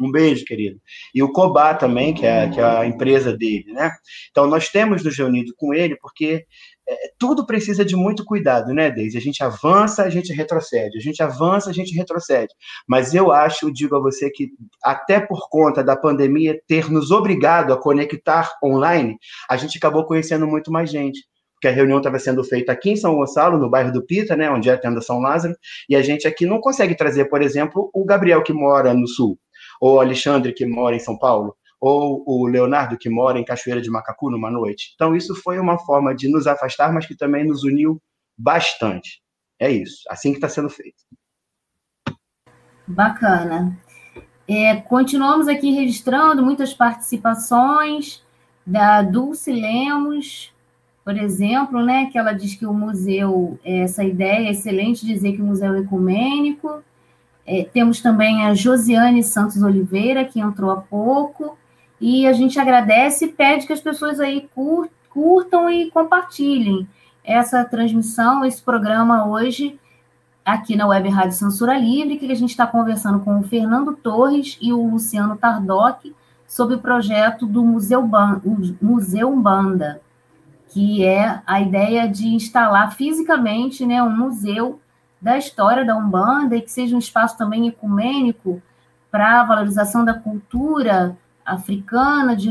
um beijo, querido. E o Cobá também, que é, que é a empresa dele, né? Então, nós temos nos reunido com ele, porque é, tudo precisa de muito cuidado, né, Deise? A gente avança, a gente retrocede. A gente avança, a gente retrocede. Mas eu acho, digo a você que, até por conta da pandemia ter nos obrigado a conectar online, a gente acabou conhecendo muito mais gente que a reunião estava sendo feita aqui em São Gonçalo, no bairro do Pita, né, onde é a tenda São Lázaro, e a gente aqui não consegue trazer, por exemplo, o Gabriel que mora no Sul, ou o Alexandre, que mora em São Paulo, ou o Leonardo, que mora em Cachoeira de Macacu, numa noite. Então, isso foi uma forma de nos afastar, mas que também nos uniu bastante. É isso, assim que está sendo feito. Bacana. É, continuamos aqui registrando muitas participações da Dulce Lemos, por exemplo, né, que ela diz que o museu, essa ideia é excelente dizer que o museu é ecumênico, é, temos também a Josiane Santos Oliveira, que entrou há pouco, e a gente agradece e pede que as pessoas aí curtam e compartilhem essa transmissão, esse programa hoje aqui na Web Rádio Censura Livre, que a gente está conversando com o Fernando Torres e o Luciano Tardoc sobre o projeto do Museu, Ban Museu Umbanda, que é a ideia de instalar fisicamente né, um museu da história da Umbanda e que seja um espaço também ecumênico para a valorização da cultura africana, de,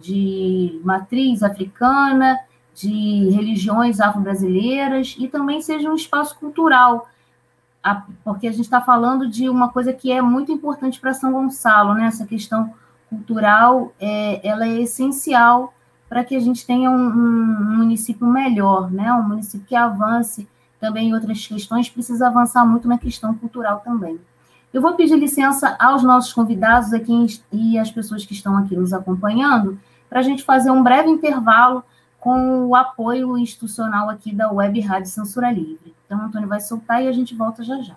de matriz africana, de religiões afro-brasileiras e também seja um espaço cultural porque a gente está falando de uma coisa que é muito importante para São Gonçalo, né? Essa questão cultural, é, ela é essencial para que a gente tenha um, um, município melhor, né? Um município que avance também em outras questões, precisa avançar muito na questão cultural também. Eu vou pedir licença aos nossos convidados aqui e às pessoas que estão aqui nos acompanhando, para a gente fazer um breve intervalo com o apoio institucional aqui da Web Rádio Censura Livre. Então, o Antônio vai soltar e a gente volta já já.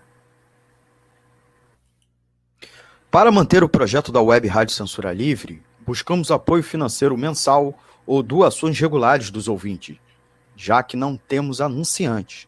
Para manter o projeto da Web Rádio Censura Livre, buscamos apoio financeiro mensal ou doações regulares dos ouvintes, já que não temos anunciantes,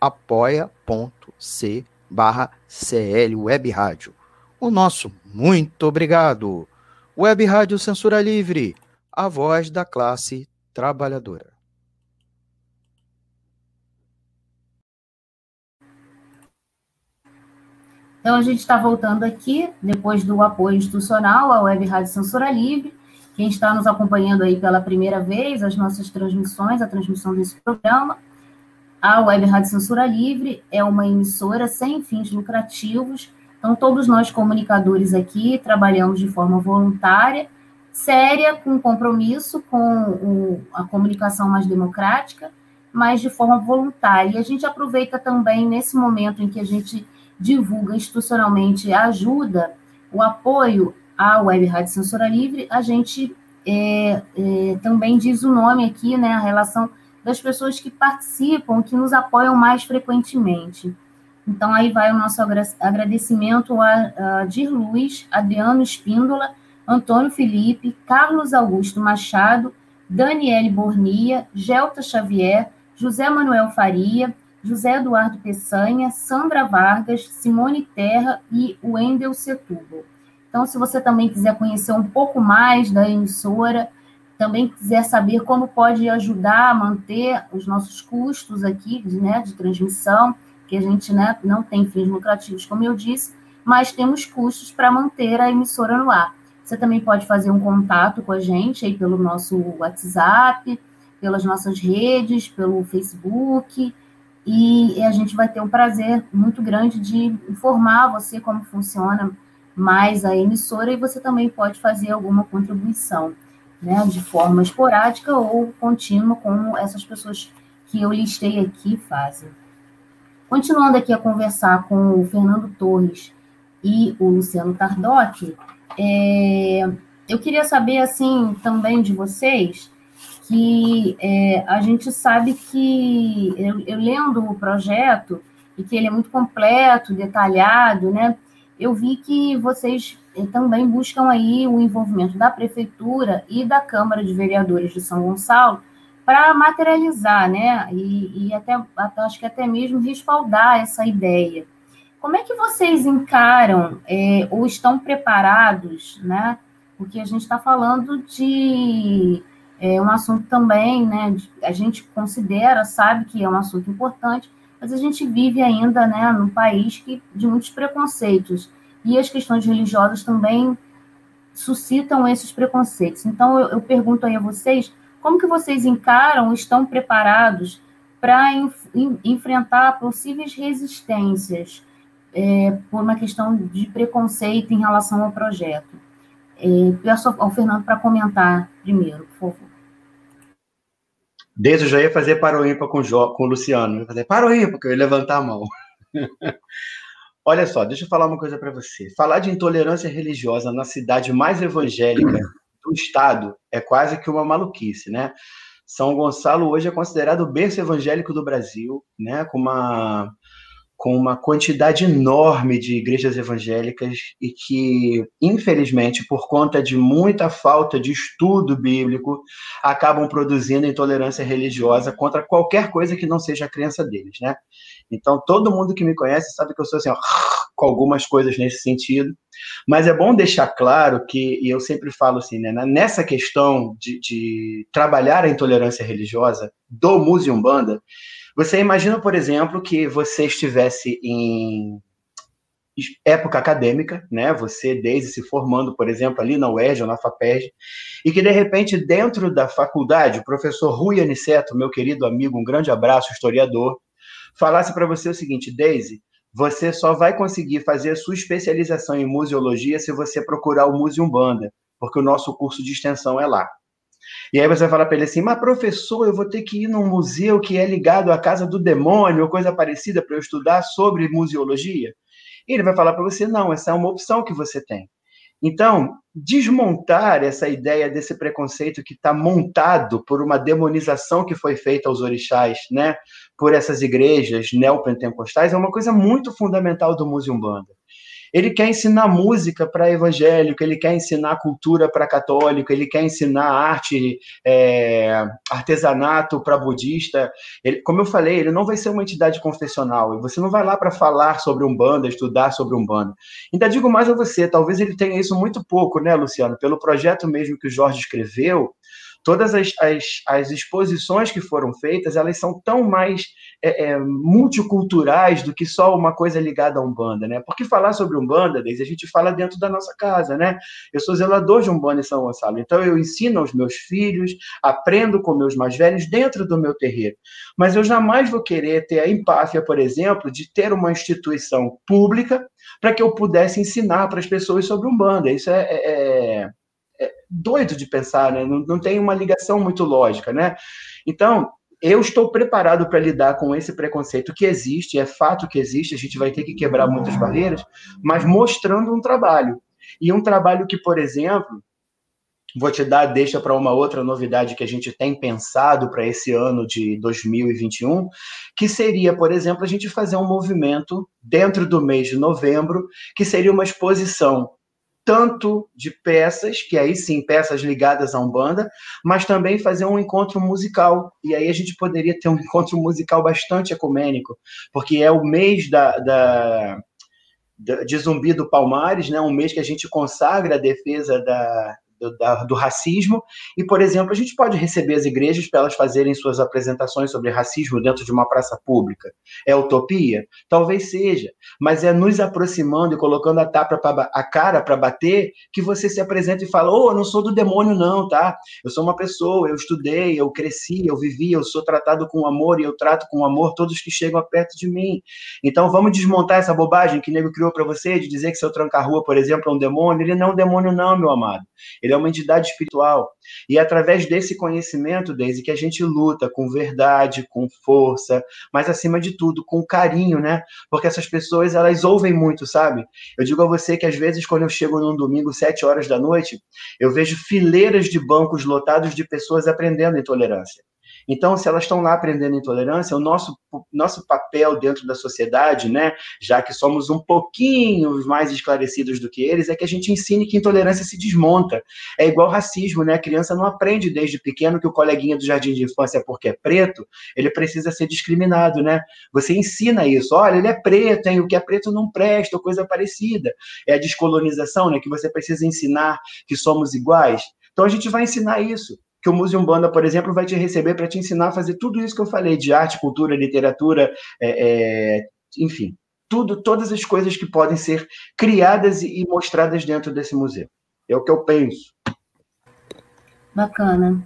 apoia.c barra CL Web Rádio. O nosso muito obrigado. Web Rádio Censura Livre, a voz da classe trabalhadora. Então, a gente está voltando aqui, depois do apoio institucional à Web Rádio Censura Livre. Quem está nos acompanhando aí pela primeira vez, as nossas transmissões, a transmissão desse programa. A Web Rádio Censura Livre é uma emissora sem fins lucrativos. Então, todos nós comunicadores aqui trabalhamos de forma voluntária, séria, com compromisso com o, a comunicação mais democrática, mas de forma voluntária. E a gente aproveita também, nesse momento em que a gente divulga institucionalmente a ajuda, o apoio à Web Rádio Censura Livre, a gente é, é, também diz o nome aqui, né, a relação das pessoas que participam, que nos apoiam mais frequentemente. Então, aí vai o nosso agradecimento a, a Dir Luiz, Adriano Espíndola, Antônio Felipe, Carlos Augusto Machado, Daniele Bornia, Gelta Xavier, José Manuel Faria, José Eduardo Peçanha, Sandra Vargas, Simone Terra e Wendel Setúbal. Então, se você também quiser conhecer um pouco mais da emissora, também quiser saber como pode ajudar a manter os nossos custos aqui né, de transmissão, que a gente né, não tem fins lucrativos, como eu disse, mas temos custos para manter a emissora no ar. Você também pode fazer um contato com a gente aí pelo nosso WhatsApp, pelas nossas redes, pelo Facebook, e a gente vai ter um prazer muito grande de informar você como funciona mais a emissora e você também pode fazer alguma contribuição, né, de forma esporádica ou contínua, como essas pessoas que eu listei aqui fazem. Continuando aqui a conversar com o Fernando Torres e o Luciano Tardoc, é, eu queria saber, assim, também de vocês, que é, a gente sabe que, eu, eu, lendo o projeto, e que ele é muito completo, detalhado, né? Eu vi que vocês é, também buscam aí o envolvimento da Prefeitura e da Câmara de Vereadores de São Gonçalo para materializar, né? E, e até, até, acho que até mesmo respaldar essa ideia. Como é que vocês encaram é, ou estão preparados, né? Porque a gente está falando de é um assunto também, né? A gente considera, sabe que é um assunto importante, mas a gente vive ainda, né, num país que de muitos preconceitos e as questões religiosas também suscitam esses preconceitos. Então eu, eu pergunto aí a vocês, como que vocês encaram, estão preparados para enfrentar possíveis resistências é, por uma questão de preconceito em relação ao projeto? É, peço ao Fernando para comentar primeiro, por favor. Desde eu já ia fazer para o ímpar com, com o Luciano. Eu ia fazer ímpar, porque eu ia levantar a mão. Olha só, deixa eu falar uma coisa para você. Falar de intolerância religiosa na cidade mais evangélica do estado é quase que uma maluquice, né? São Gonçalo hoje é considerado o berço evangélico do Brasil, né? Com uma com uma quantidade enorme de igrejas evangélicas e que, infelizmente, por conta de muita falta de estudo bíblico, acabam produzindo intolerância religiosa contra qualquer coisa que não seja a crença deles, né? Então, todo mundo que me conhece sabe que eu sou assim, ó, com algumas coisas nesse sentido. Mas é bom deixar claro que, e eu sempre falo assim, né, nessa questão de, de trabalhar a intolerância religiosa do Muzi Umbanda, você imagina, por exemplo, que você estivesse em época acadêmica, né? Você desde se formando, por exemplo, ali na UERJ ou na FAPERJ, e que de repente dentro da faculdade, o professor Rui Aniceto, meu querido amigo, um grande abraço, historiador, falasse para você o seguinte, Daisy, você só vai conseguir fazer a sua especialização em museologia se você procurar o Museum Banda, porque o nosso curso de extensão é lá. E aí você vai falar para ele assim, mas professor, eu vou ter que ir num museu que é ligado à casa do demônio, ou coisa parecida, para eu estudar sobre museologia? E ele vai falar para você, não, essa é uma opção que você tem. Então, desmontar essa ideia desse preconceito que está montado por uma demonização que foi feita aos orixás, né, por essas igrejas neopentecostais, é uma coisa muito fundamental do Museum Banda. Ele quer ensinar música para evangélico, ele quer ensinar cultura para católico, ele quer ensinar arte, é, artesanato para budista. Ele, como eu falei, ele não vai ser uma entidade confessional. Você não vai lá para falar sobre Umbanda, estudar sobre Umbanda. Ainda digo mais a você, talvez ele tenha isso muito pouco, né, Luciano? Pelo projeto mesmo que o Jorge escreveu, todas as, as, as exposições que foram feitas, elas são tão mais é, é, multiculturais do que só uma coisa ligada a Umbanda, né? Porque falar sobre Umbanda, desde a gente fala dentro da nossa casa, né? Eu sou zelador de Umbanda em São Gonçalo, então eu ensino aos meus filhos, aprendo com meus mais velhos dentro do meu terreiro. Mas eu jamais vou querer ter a empáfia, por exemplo, de ter uma instituição pública para que eu pudesse ensinar para as pessoas sobre Umbanda. Isso é, é é doido de pensar, né? Não, não tem uma ligação muito lógica, né? Então, eu estou preparado para lidar com esse preconceito que existe, é fato que existe, a gente vai ter que quebrar muitas barreiras, mas mostrando um trabalho. E um trabalho que, por exemplo, vou te dar deixa para uma outra novidade que a gente tem pensado para esse ano de 2021, que seria, por exemplo, a gente fazer um movimento dentro do mês de novembro, que seria uma exposição tanto de peças, que aí sim, peças ligadas a Umbanda, mas também fazer um encontro musical. E aí a gente poderia ter um encontro musical bastante ecumênico, porque é o mês da, da, de Zumbi do Palmares, né? um mês que a gente consagra a defesa da, do, da, do, racismo. E, por exemplo, a gente pode receber as igrejas para elas fazerem suas apresentações sobre racismo dentro de uma praça pública. É utopia? Talvez seja, mas é nos aproximando e colocando a, tapa pra, a cara para bater que você se apresenta e fala: Ô, oh, eu não sou do demônio, não, tá? Eu sou uma pessoa, eu estudei, eu cresci, eu vivi, eu sou tratado com amor e eu trato com amor todos que chegam perto de mim. Então vamos desmontar essa bobagem que o nego criou para você de dizer que seu tranca-rua, por exemplo, é um demônio. Ele não é um demônio, não, meu amado. Ele ele é uma entidade espiritual. E é através desse conhecimento, desde que a gente luta com verdade, com força, mas acima de tudo, com carinho, né? Porque essas pessoas, elas ouvem muito, sabe? Eu digo a você que às vezes, quando eu chego num domingo, sete horas da noite, eu vejo fileiras de bancos lotados de pessoas aprendendo intolerância. Então, se elas estão lá aprendendo intolerância, o nosso, nosso papel dentro da sociedade, né, já que somos um pouquinho mais esclarecidos do que eles, é que a gente ensine que intolerância se desmonta. É igual racismo, né? A criança não aprende desde pequeno que o coleguinha do jardim de infância, porque é preto, ele precisa ser discriminado, né? Você ensina isso. Olha, ele é preto, hein? o que é preto não presta, ou coisa parecida. É a descolonização, né? Que você precisa ensinar que somos iguais. Então a gente vai ensinar isso que o Museu Banda, por exemplo, vai te receber para te ensinar a fazer tudo isso que eu falei, de arte, cultura, literatura, é, é, enfim, tudo, todas as coisas que podem ser criadas e mostradas dentro desse museu. É o que eu penso. Bacana.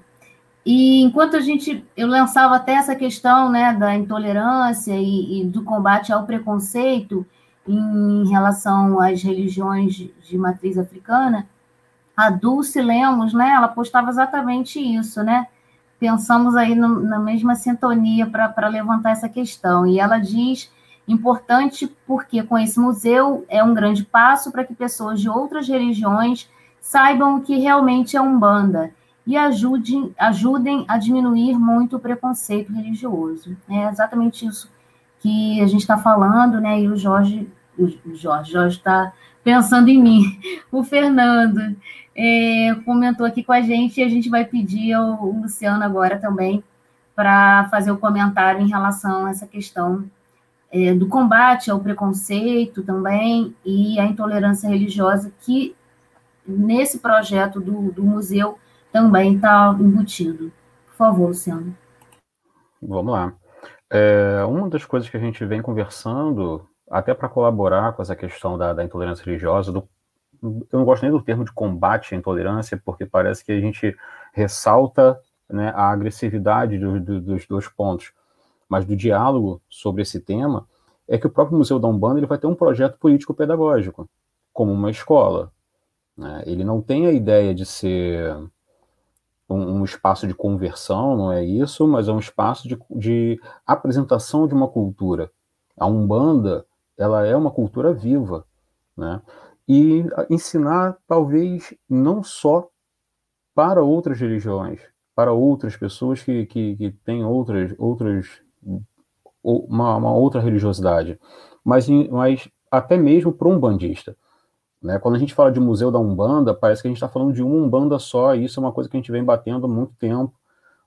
E enquanto a gente, eu lançava até essa questão, né, da intolerância e, e do combate ao preconceito em relação às religiões de matriz africana, a Dulce Lemos, né, ela postava exatamente isso, né? Pensamos aí no, na mesma sintonia para levantar essa questão. E ela diz importante porque com esse museu é um grande passo para que pessoas de outras religiões saibam o que realmente é Umbanda e ajudem, ajudem a diminuir muito o preconceito religioso. É exatamente isso que a gente está falando, né? E o Jorge, o Jorge, Jorge está pensando em mim. O Fernando é, comentou aqui com a gente e a gente vai pedir ao Luciano agora também para fazer o comentário em relação a essa questão é, do combate ao preconceito também e à intolerância religiosa, que nesse projeto do, do museu também está embutido. Por favor, Luciano. Vamos lá. É, uma das coisas que a gente vem conversando, até para colaborar com essa questão da, da intolerância religiosa, do, eu não gosto nem do termo de combate à intolerância, porque parece que a gente ressalta né, a agressividade do, do, dos dois pontos, mas do diálogo sobre esse tema, é que o próprio Museu da Umbanda ele vai ter um projeto político-pedagógico, como uma escola. Né? Ele não tem a ideia de ser um, um, espaço de conversão, não é isso, mas é um espaço de, de apresentação de uma cultura. A Umbanda, ela é uma cultura viva, né? E ensinar, talvez, não só para outras religiões, para outras pessoas que, que, que têm outras, outras uma, uma outra religiosidade, mas, mas até mesmo para um bandista. Né? Quando a gente fala de Museu da Umbanda, parece que a gente está falando de uma Umbanda só, e isso é uma coisa que a gente vem batendo há muito tempo.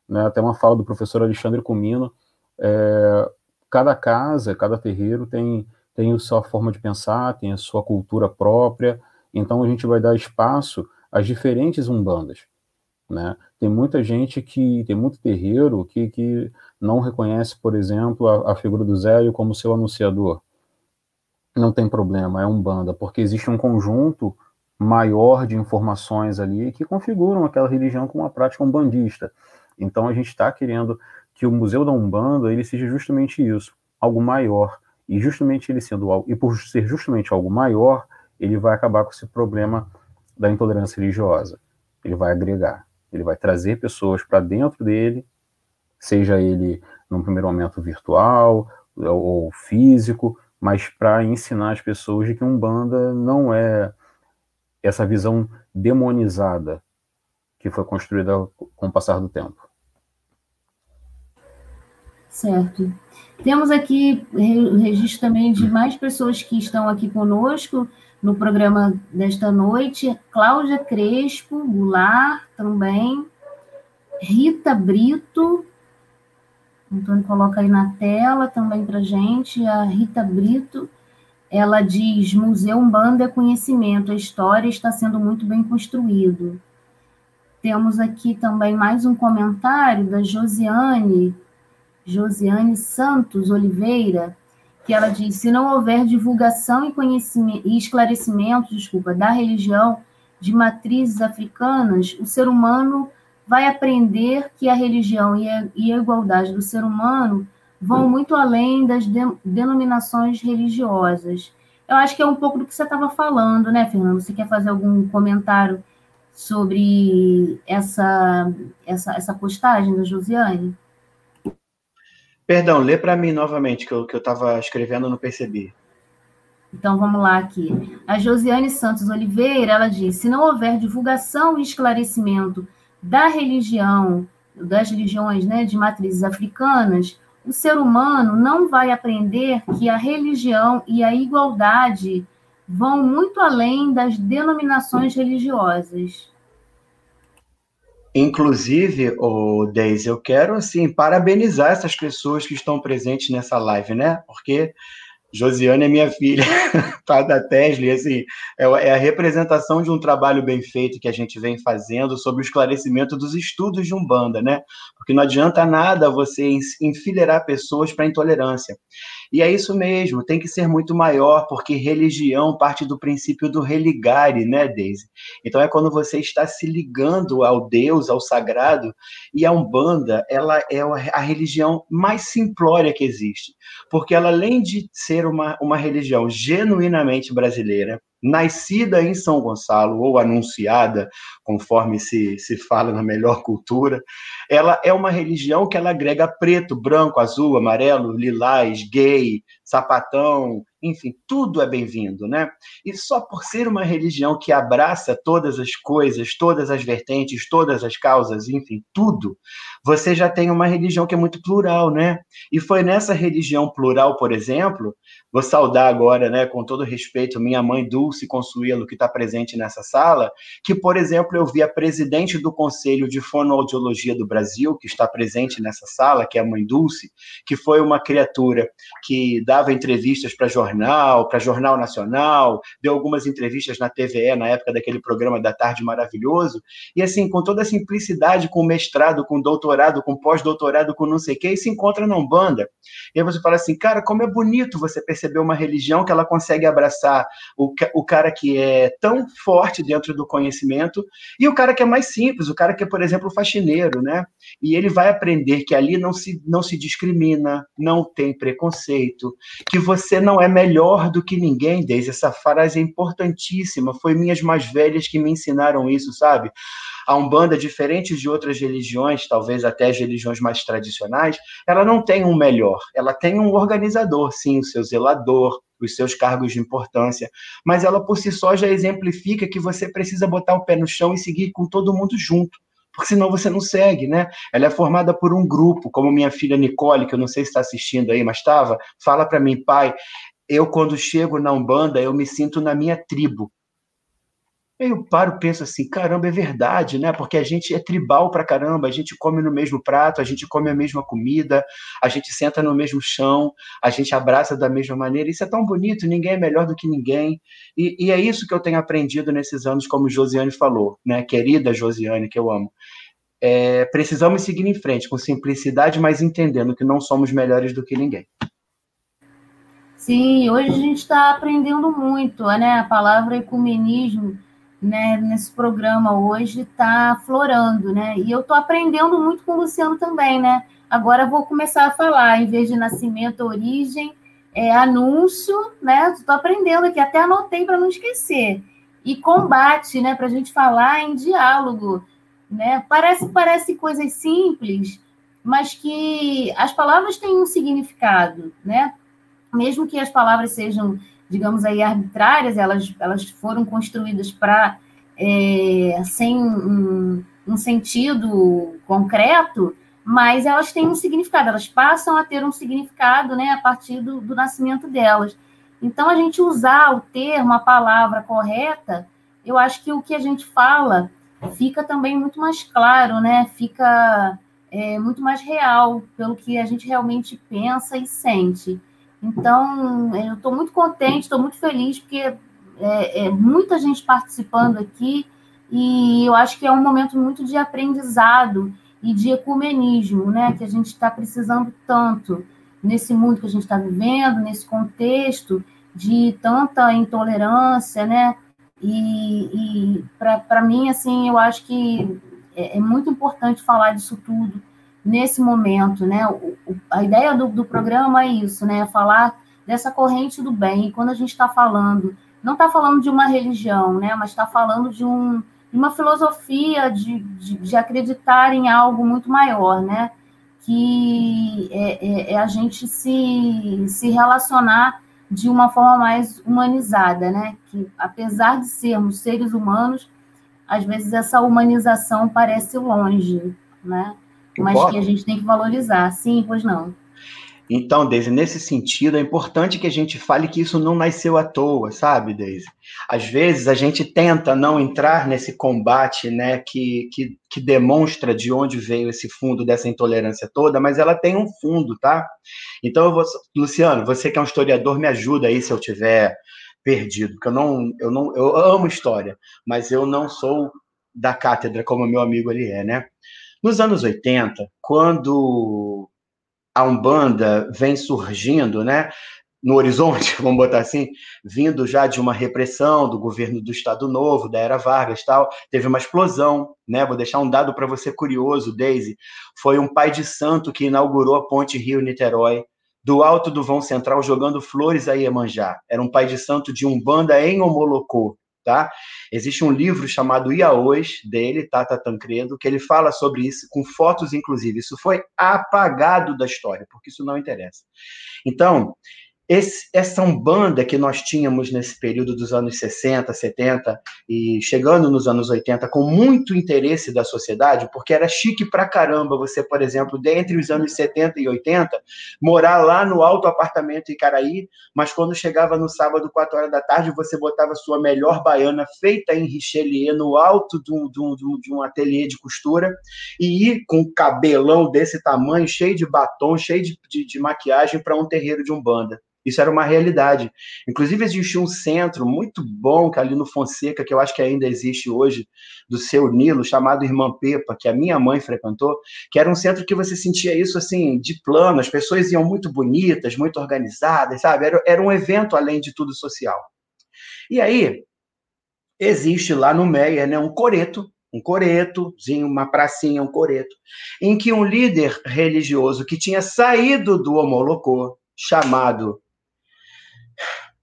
Né? Até uma fala do professor Alexandre Comino. É, cada casa, cada terreiro tem, tem a sua forma de pensar, tem a sua cultura própria, então a gente vai dar espaço às diferentes Umbandas. Né? Tem muita gente que, tem muito terreiro que, que não reconhece, por exemplo, a, a figura do Zélio como seu anunciador não tem problema, é Umbanda, porque existe um conjunto maior de informações ali que configuram aquela religião como uma prática umbandista. Então a gente está querendo que o Museu da Umbanda ele seja justamente isso, algo maior. E justamente ele sendo algo, e por ser justamente algo maior, ele vai acabar com esse problema da intolerância religiosa. Ele vai agregar, ele vai trazer pessoas para dentro dele, seja ele num primeiro momento virtual ou físico, mas para ensinar as pessoas de que Umbanda não é essa visão demonizada que foi construída com o passar do tempo. Certo. Temos aqui registro também de mais pessoas que estão aqui conosco no programa desta noite. Cláudia Crespo, Goulart também. Rita Brito, Antônio coloca aí na tela também para gente, a Rita Brito, ela diz, Museu Umbanda é conhecimento, a história está sendo muito bem construído. Temos aqui também mais um comentário da Josiane, Josiane Santos Oliveira, que ela diz, se não houver divulgação e, conhecimento, e esclarecimento, desculpa, da religião de matrizes africanas, o ser humano vai aprender que a religião e a, e a igualdade do ser humano vão muito além das de, denominações religiosas. Eu acho que é um pouco do que você estava falando, né, Fernando? Você quer fazer algum comentário sobre essa, essa, essa postagem da Josiane? Perdão, lê para mim novamente, que eu estava escrevendo não percebi. Então vamos lá aqui. A Josiane Santos Oliveira, ela diz: se não houver divulgação e esclarecimento da religião, das religiões né, de matrizes africanas, o ser humano não vai aprender que a religião e a igualdade vão muito além das denominações religiosas. Inclusive, o Deise, eu quero assim parabenizar essas pessoas que estão presentes nessa live, né? Porque Josiane é minha filha, tá da Tesla, assim, é, é a representação de um trabalho bem feito que a gente vem fazendo sobre o esclarecimento dos estudos de Umbanda, né? Porque não adianta nada você enfileirar pessoas para intolerância. E é isso mesmo, tem que ser muito maior, porque religião parte do princípio do religare, né, Daisy? Então é quando você está se ligando ao Deus, ao sagrado, e a Umbanda, ela é a religião mais simplória que existe, porque ela, além de ser uma, uma religião genuinamente brasileira, nascida em São Gonçalo ou anunciada, conforme se, se fala na melhor cultura, ela é uma religião que ela agrega preto, branco, azul, amarelo, lilás, gay, sapatão, enfim, tudo é bem-vindo, né? E só por ser uma religião que abraça todas as coisas, todas as vertentes, todas as causas, enfim, tudo, você já tem uma religião que é muito plural, né? E foi nessa religião plural, por exemplo, vou saudar agora, né, com todo respeito, minha mãe Dulce Consuelo, que está presente nessa sala, que, por exemplo, eu vi a presidente do Conselho de Fonoaudiologia do Brasil, que está presente nessa sala, que é a mãe Dulce, que foi uma criatura que, da dava entrevistas para jornal, para Jornal Nacional, deu algumas entrevistas na TVE na época daquele programa da tarde maravilhoso, e assim, com toda a simplicidade, com mestrado, com doutorado, com pós-doutorado, com não sei o quê, e se encontra na Umbanda. E aí você fala assim, cara, como é bonito você perceber uma religião que ela consegue abraçar o, o cara que é tão forte dentro do conhecimento e o cara que é mais simples, o cara que é, por exemplo, faxineiro, né? E ele vai aprender que ali não se, não se discrimina, não tem preconceito, que você não é melhor do que ninguém, desde essa frase é importantíssima, foi minhas mais velhas que me ensinaram isso, sabe? A Umbanda, diferente de outras religiões, talvez até as religiões mais tradicionais, ela não tem um melhor, ela tem um organizador, sim, o seu zelador, os seus cargos de importância, mas ela por si só já exemplifica que você precisa botar o pé no chão e seguir com todo mundo junto porque senão você não segue, né? Ela é formada por um grupo, como minha filha Nicole, que eu não sei se está assistindo aí, mas estava, fala para mim, pai, eu quando chego na Umbanda, eu me sinto na minha tribo. Eu paro penso assim, caramba, é verdade, né? Porque a gente é tribal pra caramba, a gente come no mesmo prato, a gente come a mesma comida, a gente senta no mesmo chão, a gente abraça da mesma maneira. Isso é tão bonito, ninguém é melhor do que ninguém. E, e é isso que eu tenho aprendido nesses anos, como Josiane falou, né? Querida Josiane, que eu amo. É, precisamos seguir em frente com simplicidade, mas entendendo que não somos melhores do que ninguém. Sim, hoje a gente está aprendendo muito, né? A palavra ecumenismo né, nesse programa hoje está florando, né? E eu estou aprendendo muito com o Luciano também, né? Agora vou começar a falar, em vez de nascimento, origem, é, anúncio, né? Estou aprendendo aqui, até anotei para não esquecer. E combate, né? Para a gente falar em diálogo, né? Parece, parece coisas simples, mas que as palavras têm um significado, né? Mesmo que as palavras sejam digamos aí, arbitrárias, elas, elas foram construídas para, é, sem um, um, sentido concreto, mas elas têm um significado, elas passam a ter um significado né, a partir do, do nascimento delas. Então, a gente usar o termo, a palavra correta, eu acho que o que a gente fala fica também muito mais claro, né? Fica é, muito mais real pelo que a gente realmente pensa e sente. Então, eu estou muito contente, estou muito feliz, porque é, é, muita gente participando aqui, e eu acho que é um momento muito de aprendizado e de ecumenismo, né? Que a gente está precisando tanto nesse mundo que a gente está vivendo, nesse contexto de tanta intolerância, né? E, e para mim, assim, eu acho que é, é muito importante falar disso tudo, nesse momento, né? A ideia do, do, programa é isso, né? Falar dessa corrente do bem. E quando a gente está falando, não está falando de uma religião, né? Mas está falando de, um, uma filosofia de, de, de, acreditar em algo muito maior, né? Que é, é, é, a gente se, se relacionar de uma forma mais humanizada, né? Que apesar de sermos seres humanos, às vezes essa humanização parece longe, né? Mas que a gente tem que valorizar. Sim, pois não. Então, Deise, nesse sentido, é importante que a gente fale que isso não nasceu à toa, sabe, Deise? Às vezes a gente tenta não entrar nesse combate, né, que, que, que demonstra de onde veio esse fundo dessa intolerância toda, mas ela tem um fundo, tá? Então, eu vou, Luciano, você que é um historiador, me ajuda aí se eu tiver perdido, porque eu não, eu não, eu amo história, mas eu não sou da cátedra como meu amigo ele é, né? Nos anos 80, quando a Umbanda vem surgindo, né, no horizonte, vamos botar assim, vindo já de uma repressão do governo do Estado Novo, da era Vargas tal, teve uma explosão, né? Vou deixar um dado para você curioso, Daisy. Foi um pai de santo que inaugurou a ponte Rio-Niterói, do alto do vão central, jogando flores a Iemanjá. Era um pai de santo de Umbanda em Omolocô tá? Existe um livro chamado Iaôs, dele, Tata Tancredo, que ele fala sobre isso, com fotos, inclusive. Isso foi apagado da história, porque isso não interessa. Então, esse, essa Umbanda que nós tínhamos nesse período dos anos 60, 70 e chegando nos anos 80 com muito interesse da sociedade, porque era chique pra caramba você, por exemplo, dentre os anos 70 e 80, morar lá no alto apartamento Icaraí, mas quando chegava no sábado, 4 horas da tarde, você botava sua melhor baiana feita em Richelieu no alto de um, de um, de um ateliê de costura e ir com um cabelão desse tamanho, cheio de batom, cheio de, de, de maquiagem para um terreiro de Umbanda. Isso era uma realidade. Inclusive, existia um centro muito bom, que ali no Fonseca, que eu acho que ainda existe hoje, do seu Nilo, chamado Irmã Pepa, que a minha mãe frequentou, que era um centro que você sentia isso assim, de plano, as pessoas iam muito bonitas, muito organizadas, sabe? Era, era um evento, além de tudo, social. E aí, existe lá no Meia né, um coreto, um coretozinho, uma pracinha, um coreto, em que um líder religioso que tinha saído do Homolocô, chamado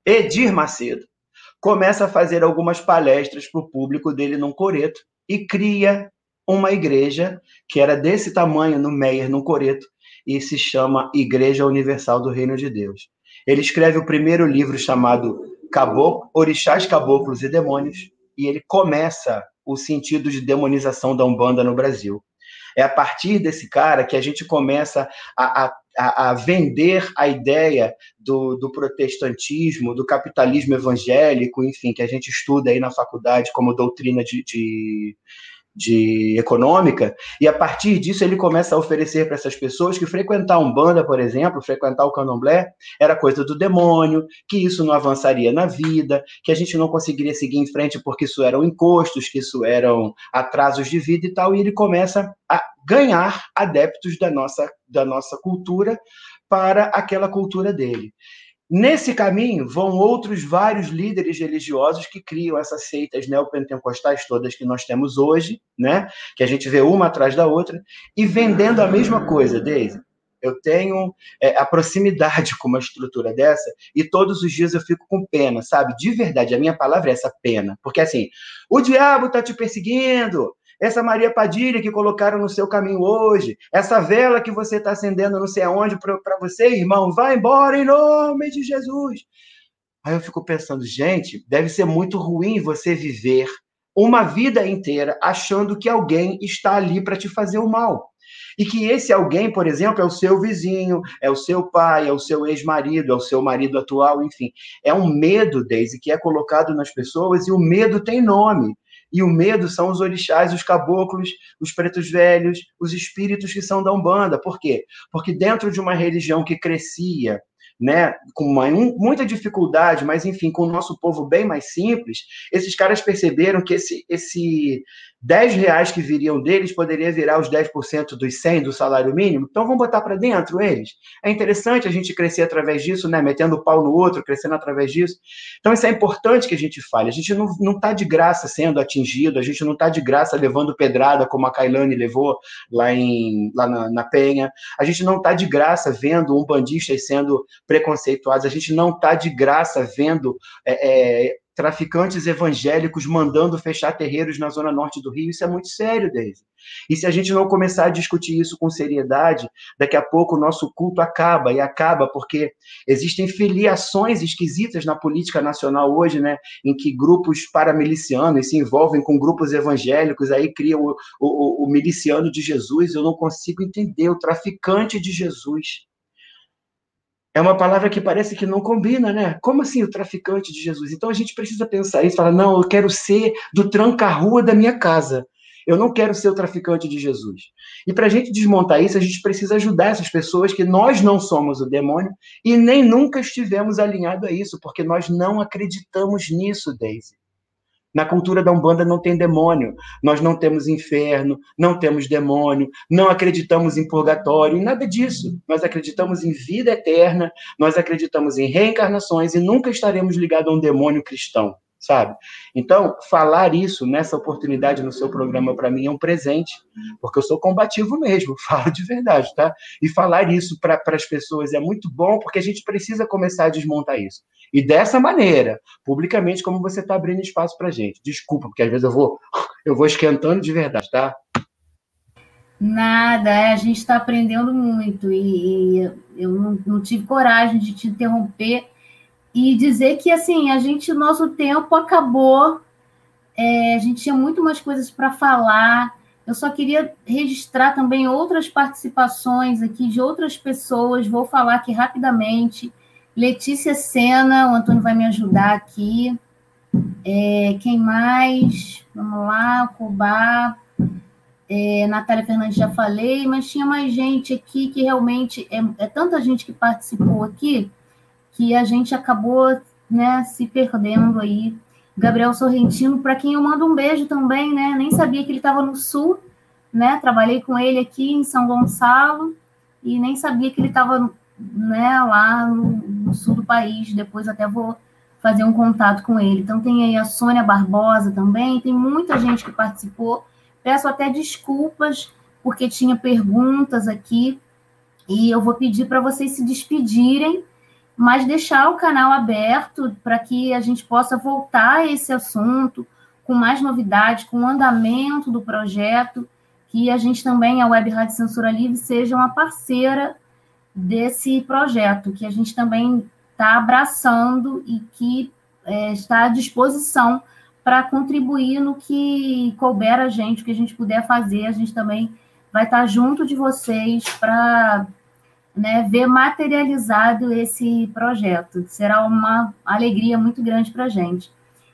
Edir Macedo, começa a fazer algumas palestras para o público dele num coreto e cria uma igreja que era desse tamanho no Meyer, no coreto, e se chama Igreja Universal do Reino de Deus. Ele escreve o primeiro livro chamado Caboclo, Orixás, Caboclos e Demônios, e ele começa o sentido de demonização da Umbanda no Brasil. É a partir desse cara que a gente começa a, a, a vender a ideia do, do, protestantismo, do capitalismo evangélico, enfim, que a gente estuda aí na faculdade como doutrina de, de de econômica, e a partir disso ele começa a oferecer para essas pessoas que frequentar um banda, por exemplo, frequentar o candomblé, era coisa do demônio, que isso não avançaria na vida, que a gente não conseguiria seguir em frente porque isso eram encostos, que isso eram atrasos de vida e tal, e ele começa a ganhar adeptos da nossa, da nossa cultura para aquela cultura dele. Nesse caminho vão outros vários líderes religiosos que criam essas seitas neopentecostais todas que nós temos hoje, né? Que a gente vê uma atrás da outra e vendendo a mesma coisa, Deise. Eu tenho é, a proximidade com uma estrutura dessa e todos os dias eu fico com pena, sabe? De verdade, a minha palavra é essa pena, porque assim, o diabo está te perseguindo, essa Maria Padilha que colocaram no seu caminho hoje, essa vela que você está acendendo não sei aonde para você, irmão, vai embora em nome de Jesus. Aí eu fico pensando, gente, deve ser muito ruim você viver uma vida inteira achando que alguém está ali para te fazer o mal. E que esse alguém, por exemplo, é o seu vizinho, é o seu pai, é o seu ex-marido, é o seu marido atual, enfim. É um medo, Daisy, que é colocado nas pessoas e o medo tem nome. E o medo são os orixás, os caboclos, os pretos velhos, os espíritos que são da Umbanda. Por quê? Porque dentro de uma religião que crescia, né, com uma, um, muita dificuldade, mas enfim, com o nosso povo bem mais simples, esses caras perceberam que esse, esse 10 reais que viriam deles poderia virar os 10% dos 100 do salário mínimo, então vamos botar para dentro eles. É interessante a gente crescer através disso, né? Metendo o pau no outro, crescendo através disso. Então isso é importante que a gente fale. A gente não, não tá de graça sendo atingido, a gente não está de graça levando pedrada como a Kailane levou lá, em, lá na, na Penha. A gente não está de graça vendo um bandista sendo preconceituados, a gente não está de graça vendo é, é, traficantes evangélicos mandando fechar terreiros na zona norte do Rio. Isso é muito sério, Daisy. E se a gente não começar a discutir isso com seriedade, daqui a pouco o nosso culto acaba, e acaba porque existem filiações esquisitas na política nacional hoje, né, em que grupos paramilicianos se envolvem com grupos evangélicos, aí criam o, o, o miliciano de Jesus. Eu não consigo entender, o traficante de Jesus é uma palavra que parece que não combina, né? Como assim o traficante de Jesus? Então a gente precisa pensar isso, falar, não, eu quero ser do tranca-rua da minha casa. Eu não quero ser o traficante de Jesus. E para a gente desmontar isso, a gente precisa ajudar essas pessoas que nós não somos o demônio e nem nunca estivemos alinhados a isso, porque nós não acreditamos nisso, Daisy. Na cultura da Umbanda não tem demônio. Nós não temos inferno, não temos demônio, não acreditamos em purgatório, nada disso. Nós acreditamos em vida eterna, nós acreditamos em reencarnações e nunca estaremos ligados a um demônio cristão sabe? Então, falar isso nessa oportunidade no seu programa para mim é um presente, porque eu sou combativo mesmo, falo de verdade, tá? E falar isso para as pessoas é muito bom, porque a gente precisa começar a desmontar isso. E dessa maneira, publicamente, como você está abrindo espaço para gente. Desculpa, porque às vezes eu vou, eu vou esquentando de verdade, tá? Nada, é, a gente está aprendendo muito e, eu não tive coragem de te interromper e dizer que assim a gente nosso tempo acabou. É, a gente tinha muito mais coisas para falar. Eu só queria registrar também outras participações aqui de outras pessoas. Vou falar aqui rapidamente. Letícia Sena o Antônio vai me ajudar aqui. É, quem mais? Vamos lá Cubá é, Natália Fernandes já falei mas tinha mais gente aqui que realmente é, é tanta gente que participou aqui que a gente acabou né, se perdendo aí. Gabriel Sorrentino, para quem eu mando um beijo também, né? Nem sabia que ele estava no sul, né? Trabalhei com ele aqui em São Gonçalo e nem sabia que ele estava né, lá no, no, sul do país. Depois até vou fazer um contato com ele. Então tem aí a Sônia Barbosa também, tem muita gente que participou. Peço até desculpas porque tinha perguntas aqui e eu vou pedir para vocês se despedirem mas deixar o canal aberto para que a gente possa voltar a esse assunto com mais novidades, com o andamento do projeto, que a gente também, a Web Rádio Censura Livre, seja uma parceira desse projeto, que a gente também está abraçando e que é, está à disposição para contribuir no que couber a gente, o que a gente puder fazer, a gente também vai estar junto de vocês para né, ver materializado esse projeto. Será uma alegria muito grande para a gente.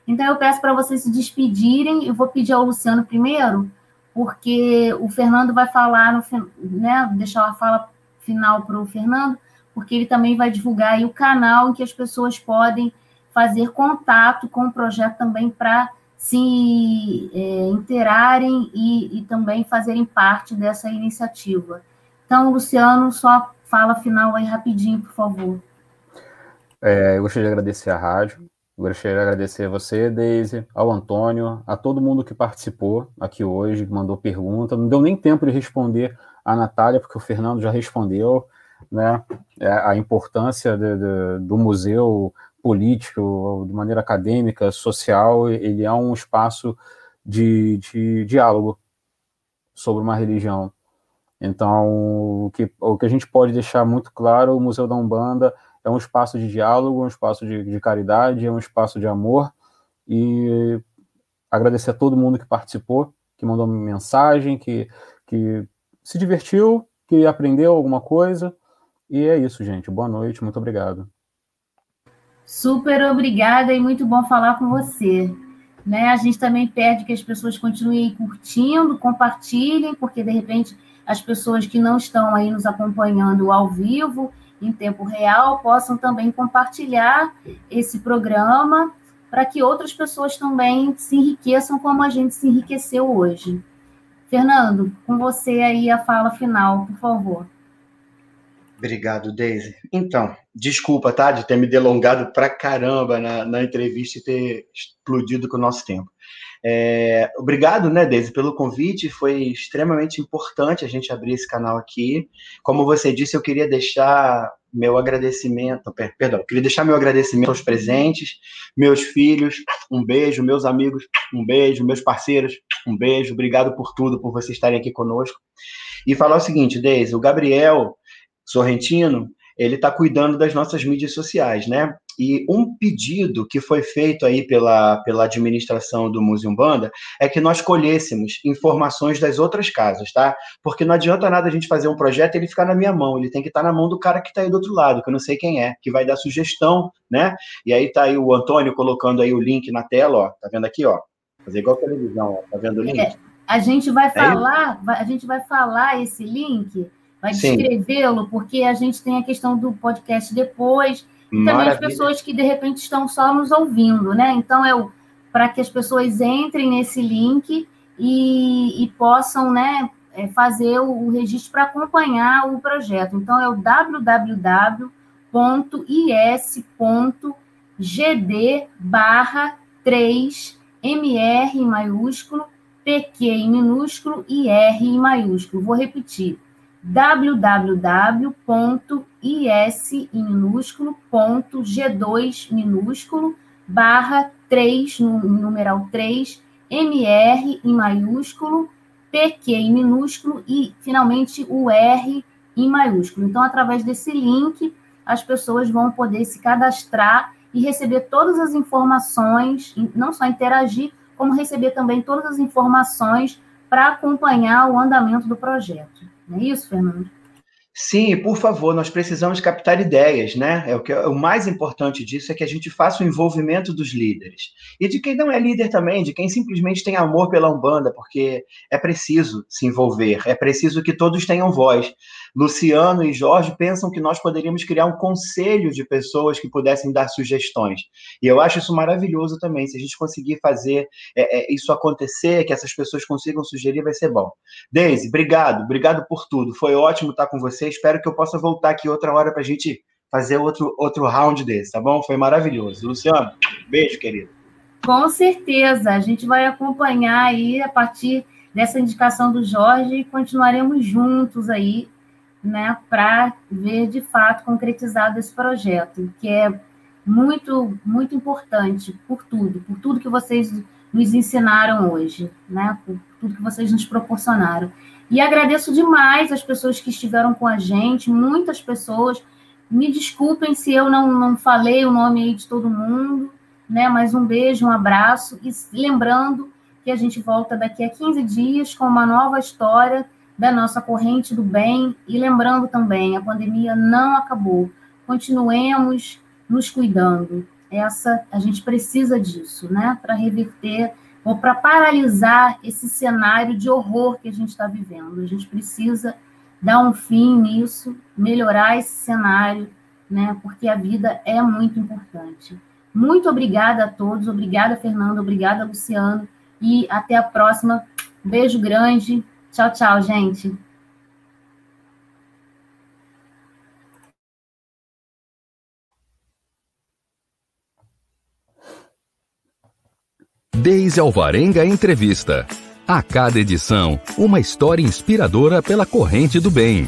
Então, eu peço para vocês se despedirem. Eu vou pedir ao Luciano primeiro, porque o Fernando vai falar, no, né, deixar a fala final para o Fernando, porque ele também vai divulgar o canal em que as pessoas podem fazer contato com o projeto também para se é, interarem e, e também fazerem parte dessa iniciativa. Então, Luciano, só fala final aí rapidinho, por favor. É, eu gostaria de agradecer a rádio, eu gostaria de agradecer a você, Deise, ao Antônio, a todo mundo que participou aqui hoje, que mandou pergunta. Não deu nem tempo de responder a Natália, porque o Fernando já respondeu, né? É, a importância de, de, do museu político, de maneira acadêmica, social, ele é um espaço de, de diálogo sobre uma religião. Então, o que, o que a gente pode deixar muito claro, o Museu da Umbanda é um espaço de diálogo, um espaço de, de caridade, é um espaço de amor, e agradecer a todo mundo que participou, que mandou mensagem, que, que se divertiu, que aprendeu alguma coisa, e é isso, gente. Boa noite, muito obrigado. Super obrigada e muito bom falar com você. Né? A gente também pede que as pessoas continuem curtindo, compartilhem, porque de repente as pessoas que não estão aí nos acompanhando ao vivo, em tempo real, possam também compartilhar esse programa para que outras pessoas também se enriqueçam como a gente se enriqueceu hoje. Fernando, com você aí a fala final, por favor. Obrigado, Daisy. Então, desculpa, tá, de ter me delongado pra caramba na, na entrevista e ter explodido com o nosso tempo. É, obrigado, né, Deise, pelo convite. Foi extremamente importante a gente abrir esse canal aqui. Como você disse, eu queria deixar meu agradecimento, perdão, queria deixar meu agradecimento aos presentes, meus filhos, um beijo, meus amigos, um beijo, meus parceiros, um beijo. Obrigado por tudo, por vocês estarem aqui conosco. E falar o seguinte, Deise, o Gabriel Sorrentino, ele está cuidando das nossas mídias sociais, né? E um pedido que foi feito aí pela, pela administração do Museu Banda é que nós colhêssemos informações das outras casas, tá? Porque não adianta nada a gente fazer um projeto e ele ficar na minha mão, ele tem que estar tá na mão do cara que está aí do outro lado, que eu não sei quem é, que vai dar sugestão, né? E aí tá aí o Antônio colocando aí o link na tela, ó, tá vendo aqui, ó? Fazer igual a televisão, ó, tá vendo o link? É, a gente vai é falar, a gente vai falar esse link vai descrevê-lo, porque a gente tem a questão do podcast depois, e também Maravilha. as pessoas que de repente estão só nos ouvindo, né? Então, é para que as pessoas entrem nesse link e, e possam, né, é, fazer o, o registro para acompanhar o projeto. Então, é o www.is.gd barra 3 MR em maiúsculo, PQ em minúsculo e R em maiúsculo. Vou repetir www.is em minúsculo, ponto, G2 minúsculo, barra 3, no numeral 3, MR em maiúsculo, PQ em minúsculo e, finalmente, o R em maiúsculo. Então, através desse link, as pessoas vão poder se cadastrar e receber todas as informações, não só interagir, como receber também todas as informações para acompanhar o andamento do projeto. Não é isso, Fernando? Sim, por favor, nós precisamos captar ideias, né? É o, que, o mais importante disso é que a gente faça o envolvimento dos líderes. E de quem não é líder também, de quem simplesmente tem amor pela Umbanda, porque é preciso se envolver, é preciso que todos tenham voz. Luciano e Jorge pensam que nós poderíamos criar um conselho de pessoas que pudessem dar sugestões. E eu acho isso maravilhoso também. Se a gente conseguir fazer é, é, isso acontecer, que essas pessoas consigam sugerir, vai ser bom. Deise, obrigado, obrigado por tudo. Foi ótimo estar com você. Espero que eu possa voltar aqui outra hora para a gente fazer outro, outro round desse, tá bom? Foi maravilhoso. Luciano, beijo, querido. Com certeza, a gente vai acompanhar aí a partir dessa indicação do Jorge e continuaremos juntos aí, né, para ver de fato concretizado esse projeto, que é muito, muito importante por tudo, por tudo que vocês nos ensinaram hoje, né, por tudo que vocês nos proporcionaram. E agradeço demais as pessoas que estiveram com a gente, muitas pessoas. Me desculpem se eu não, não falei o nome aí de todo mundo, né? Mas um beijo, um abraço e lembrando que a gente volta daqui a 15 dias com uma nova história da nossa corrente do bem e lembrando também, a pandemia não acabou. Continuemos nos cuidando. Essa a gente precisa disso, né? Para reverter ou para paralisar esse cenário de horror que a gente está vivendo. A gente precisa dar um fim nisso, melhorar esse cenário, né? Porque a vida é muito importante. Muito obrigada a todos, obrigada, Fernanda, obrigada, Luciano, e até a próxima. Beijo grande. Tchau, tchau, gente. Deise Alvarenga Entrevista. A cada edição, uma história inspiradora pela corrente do bem.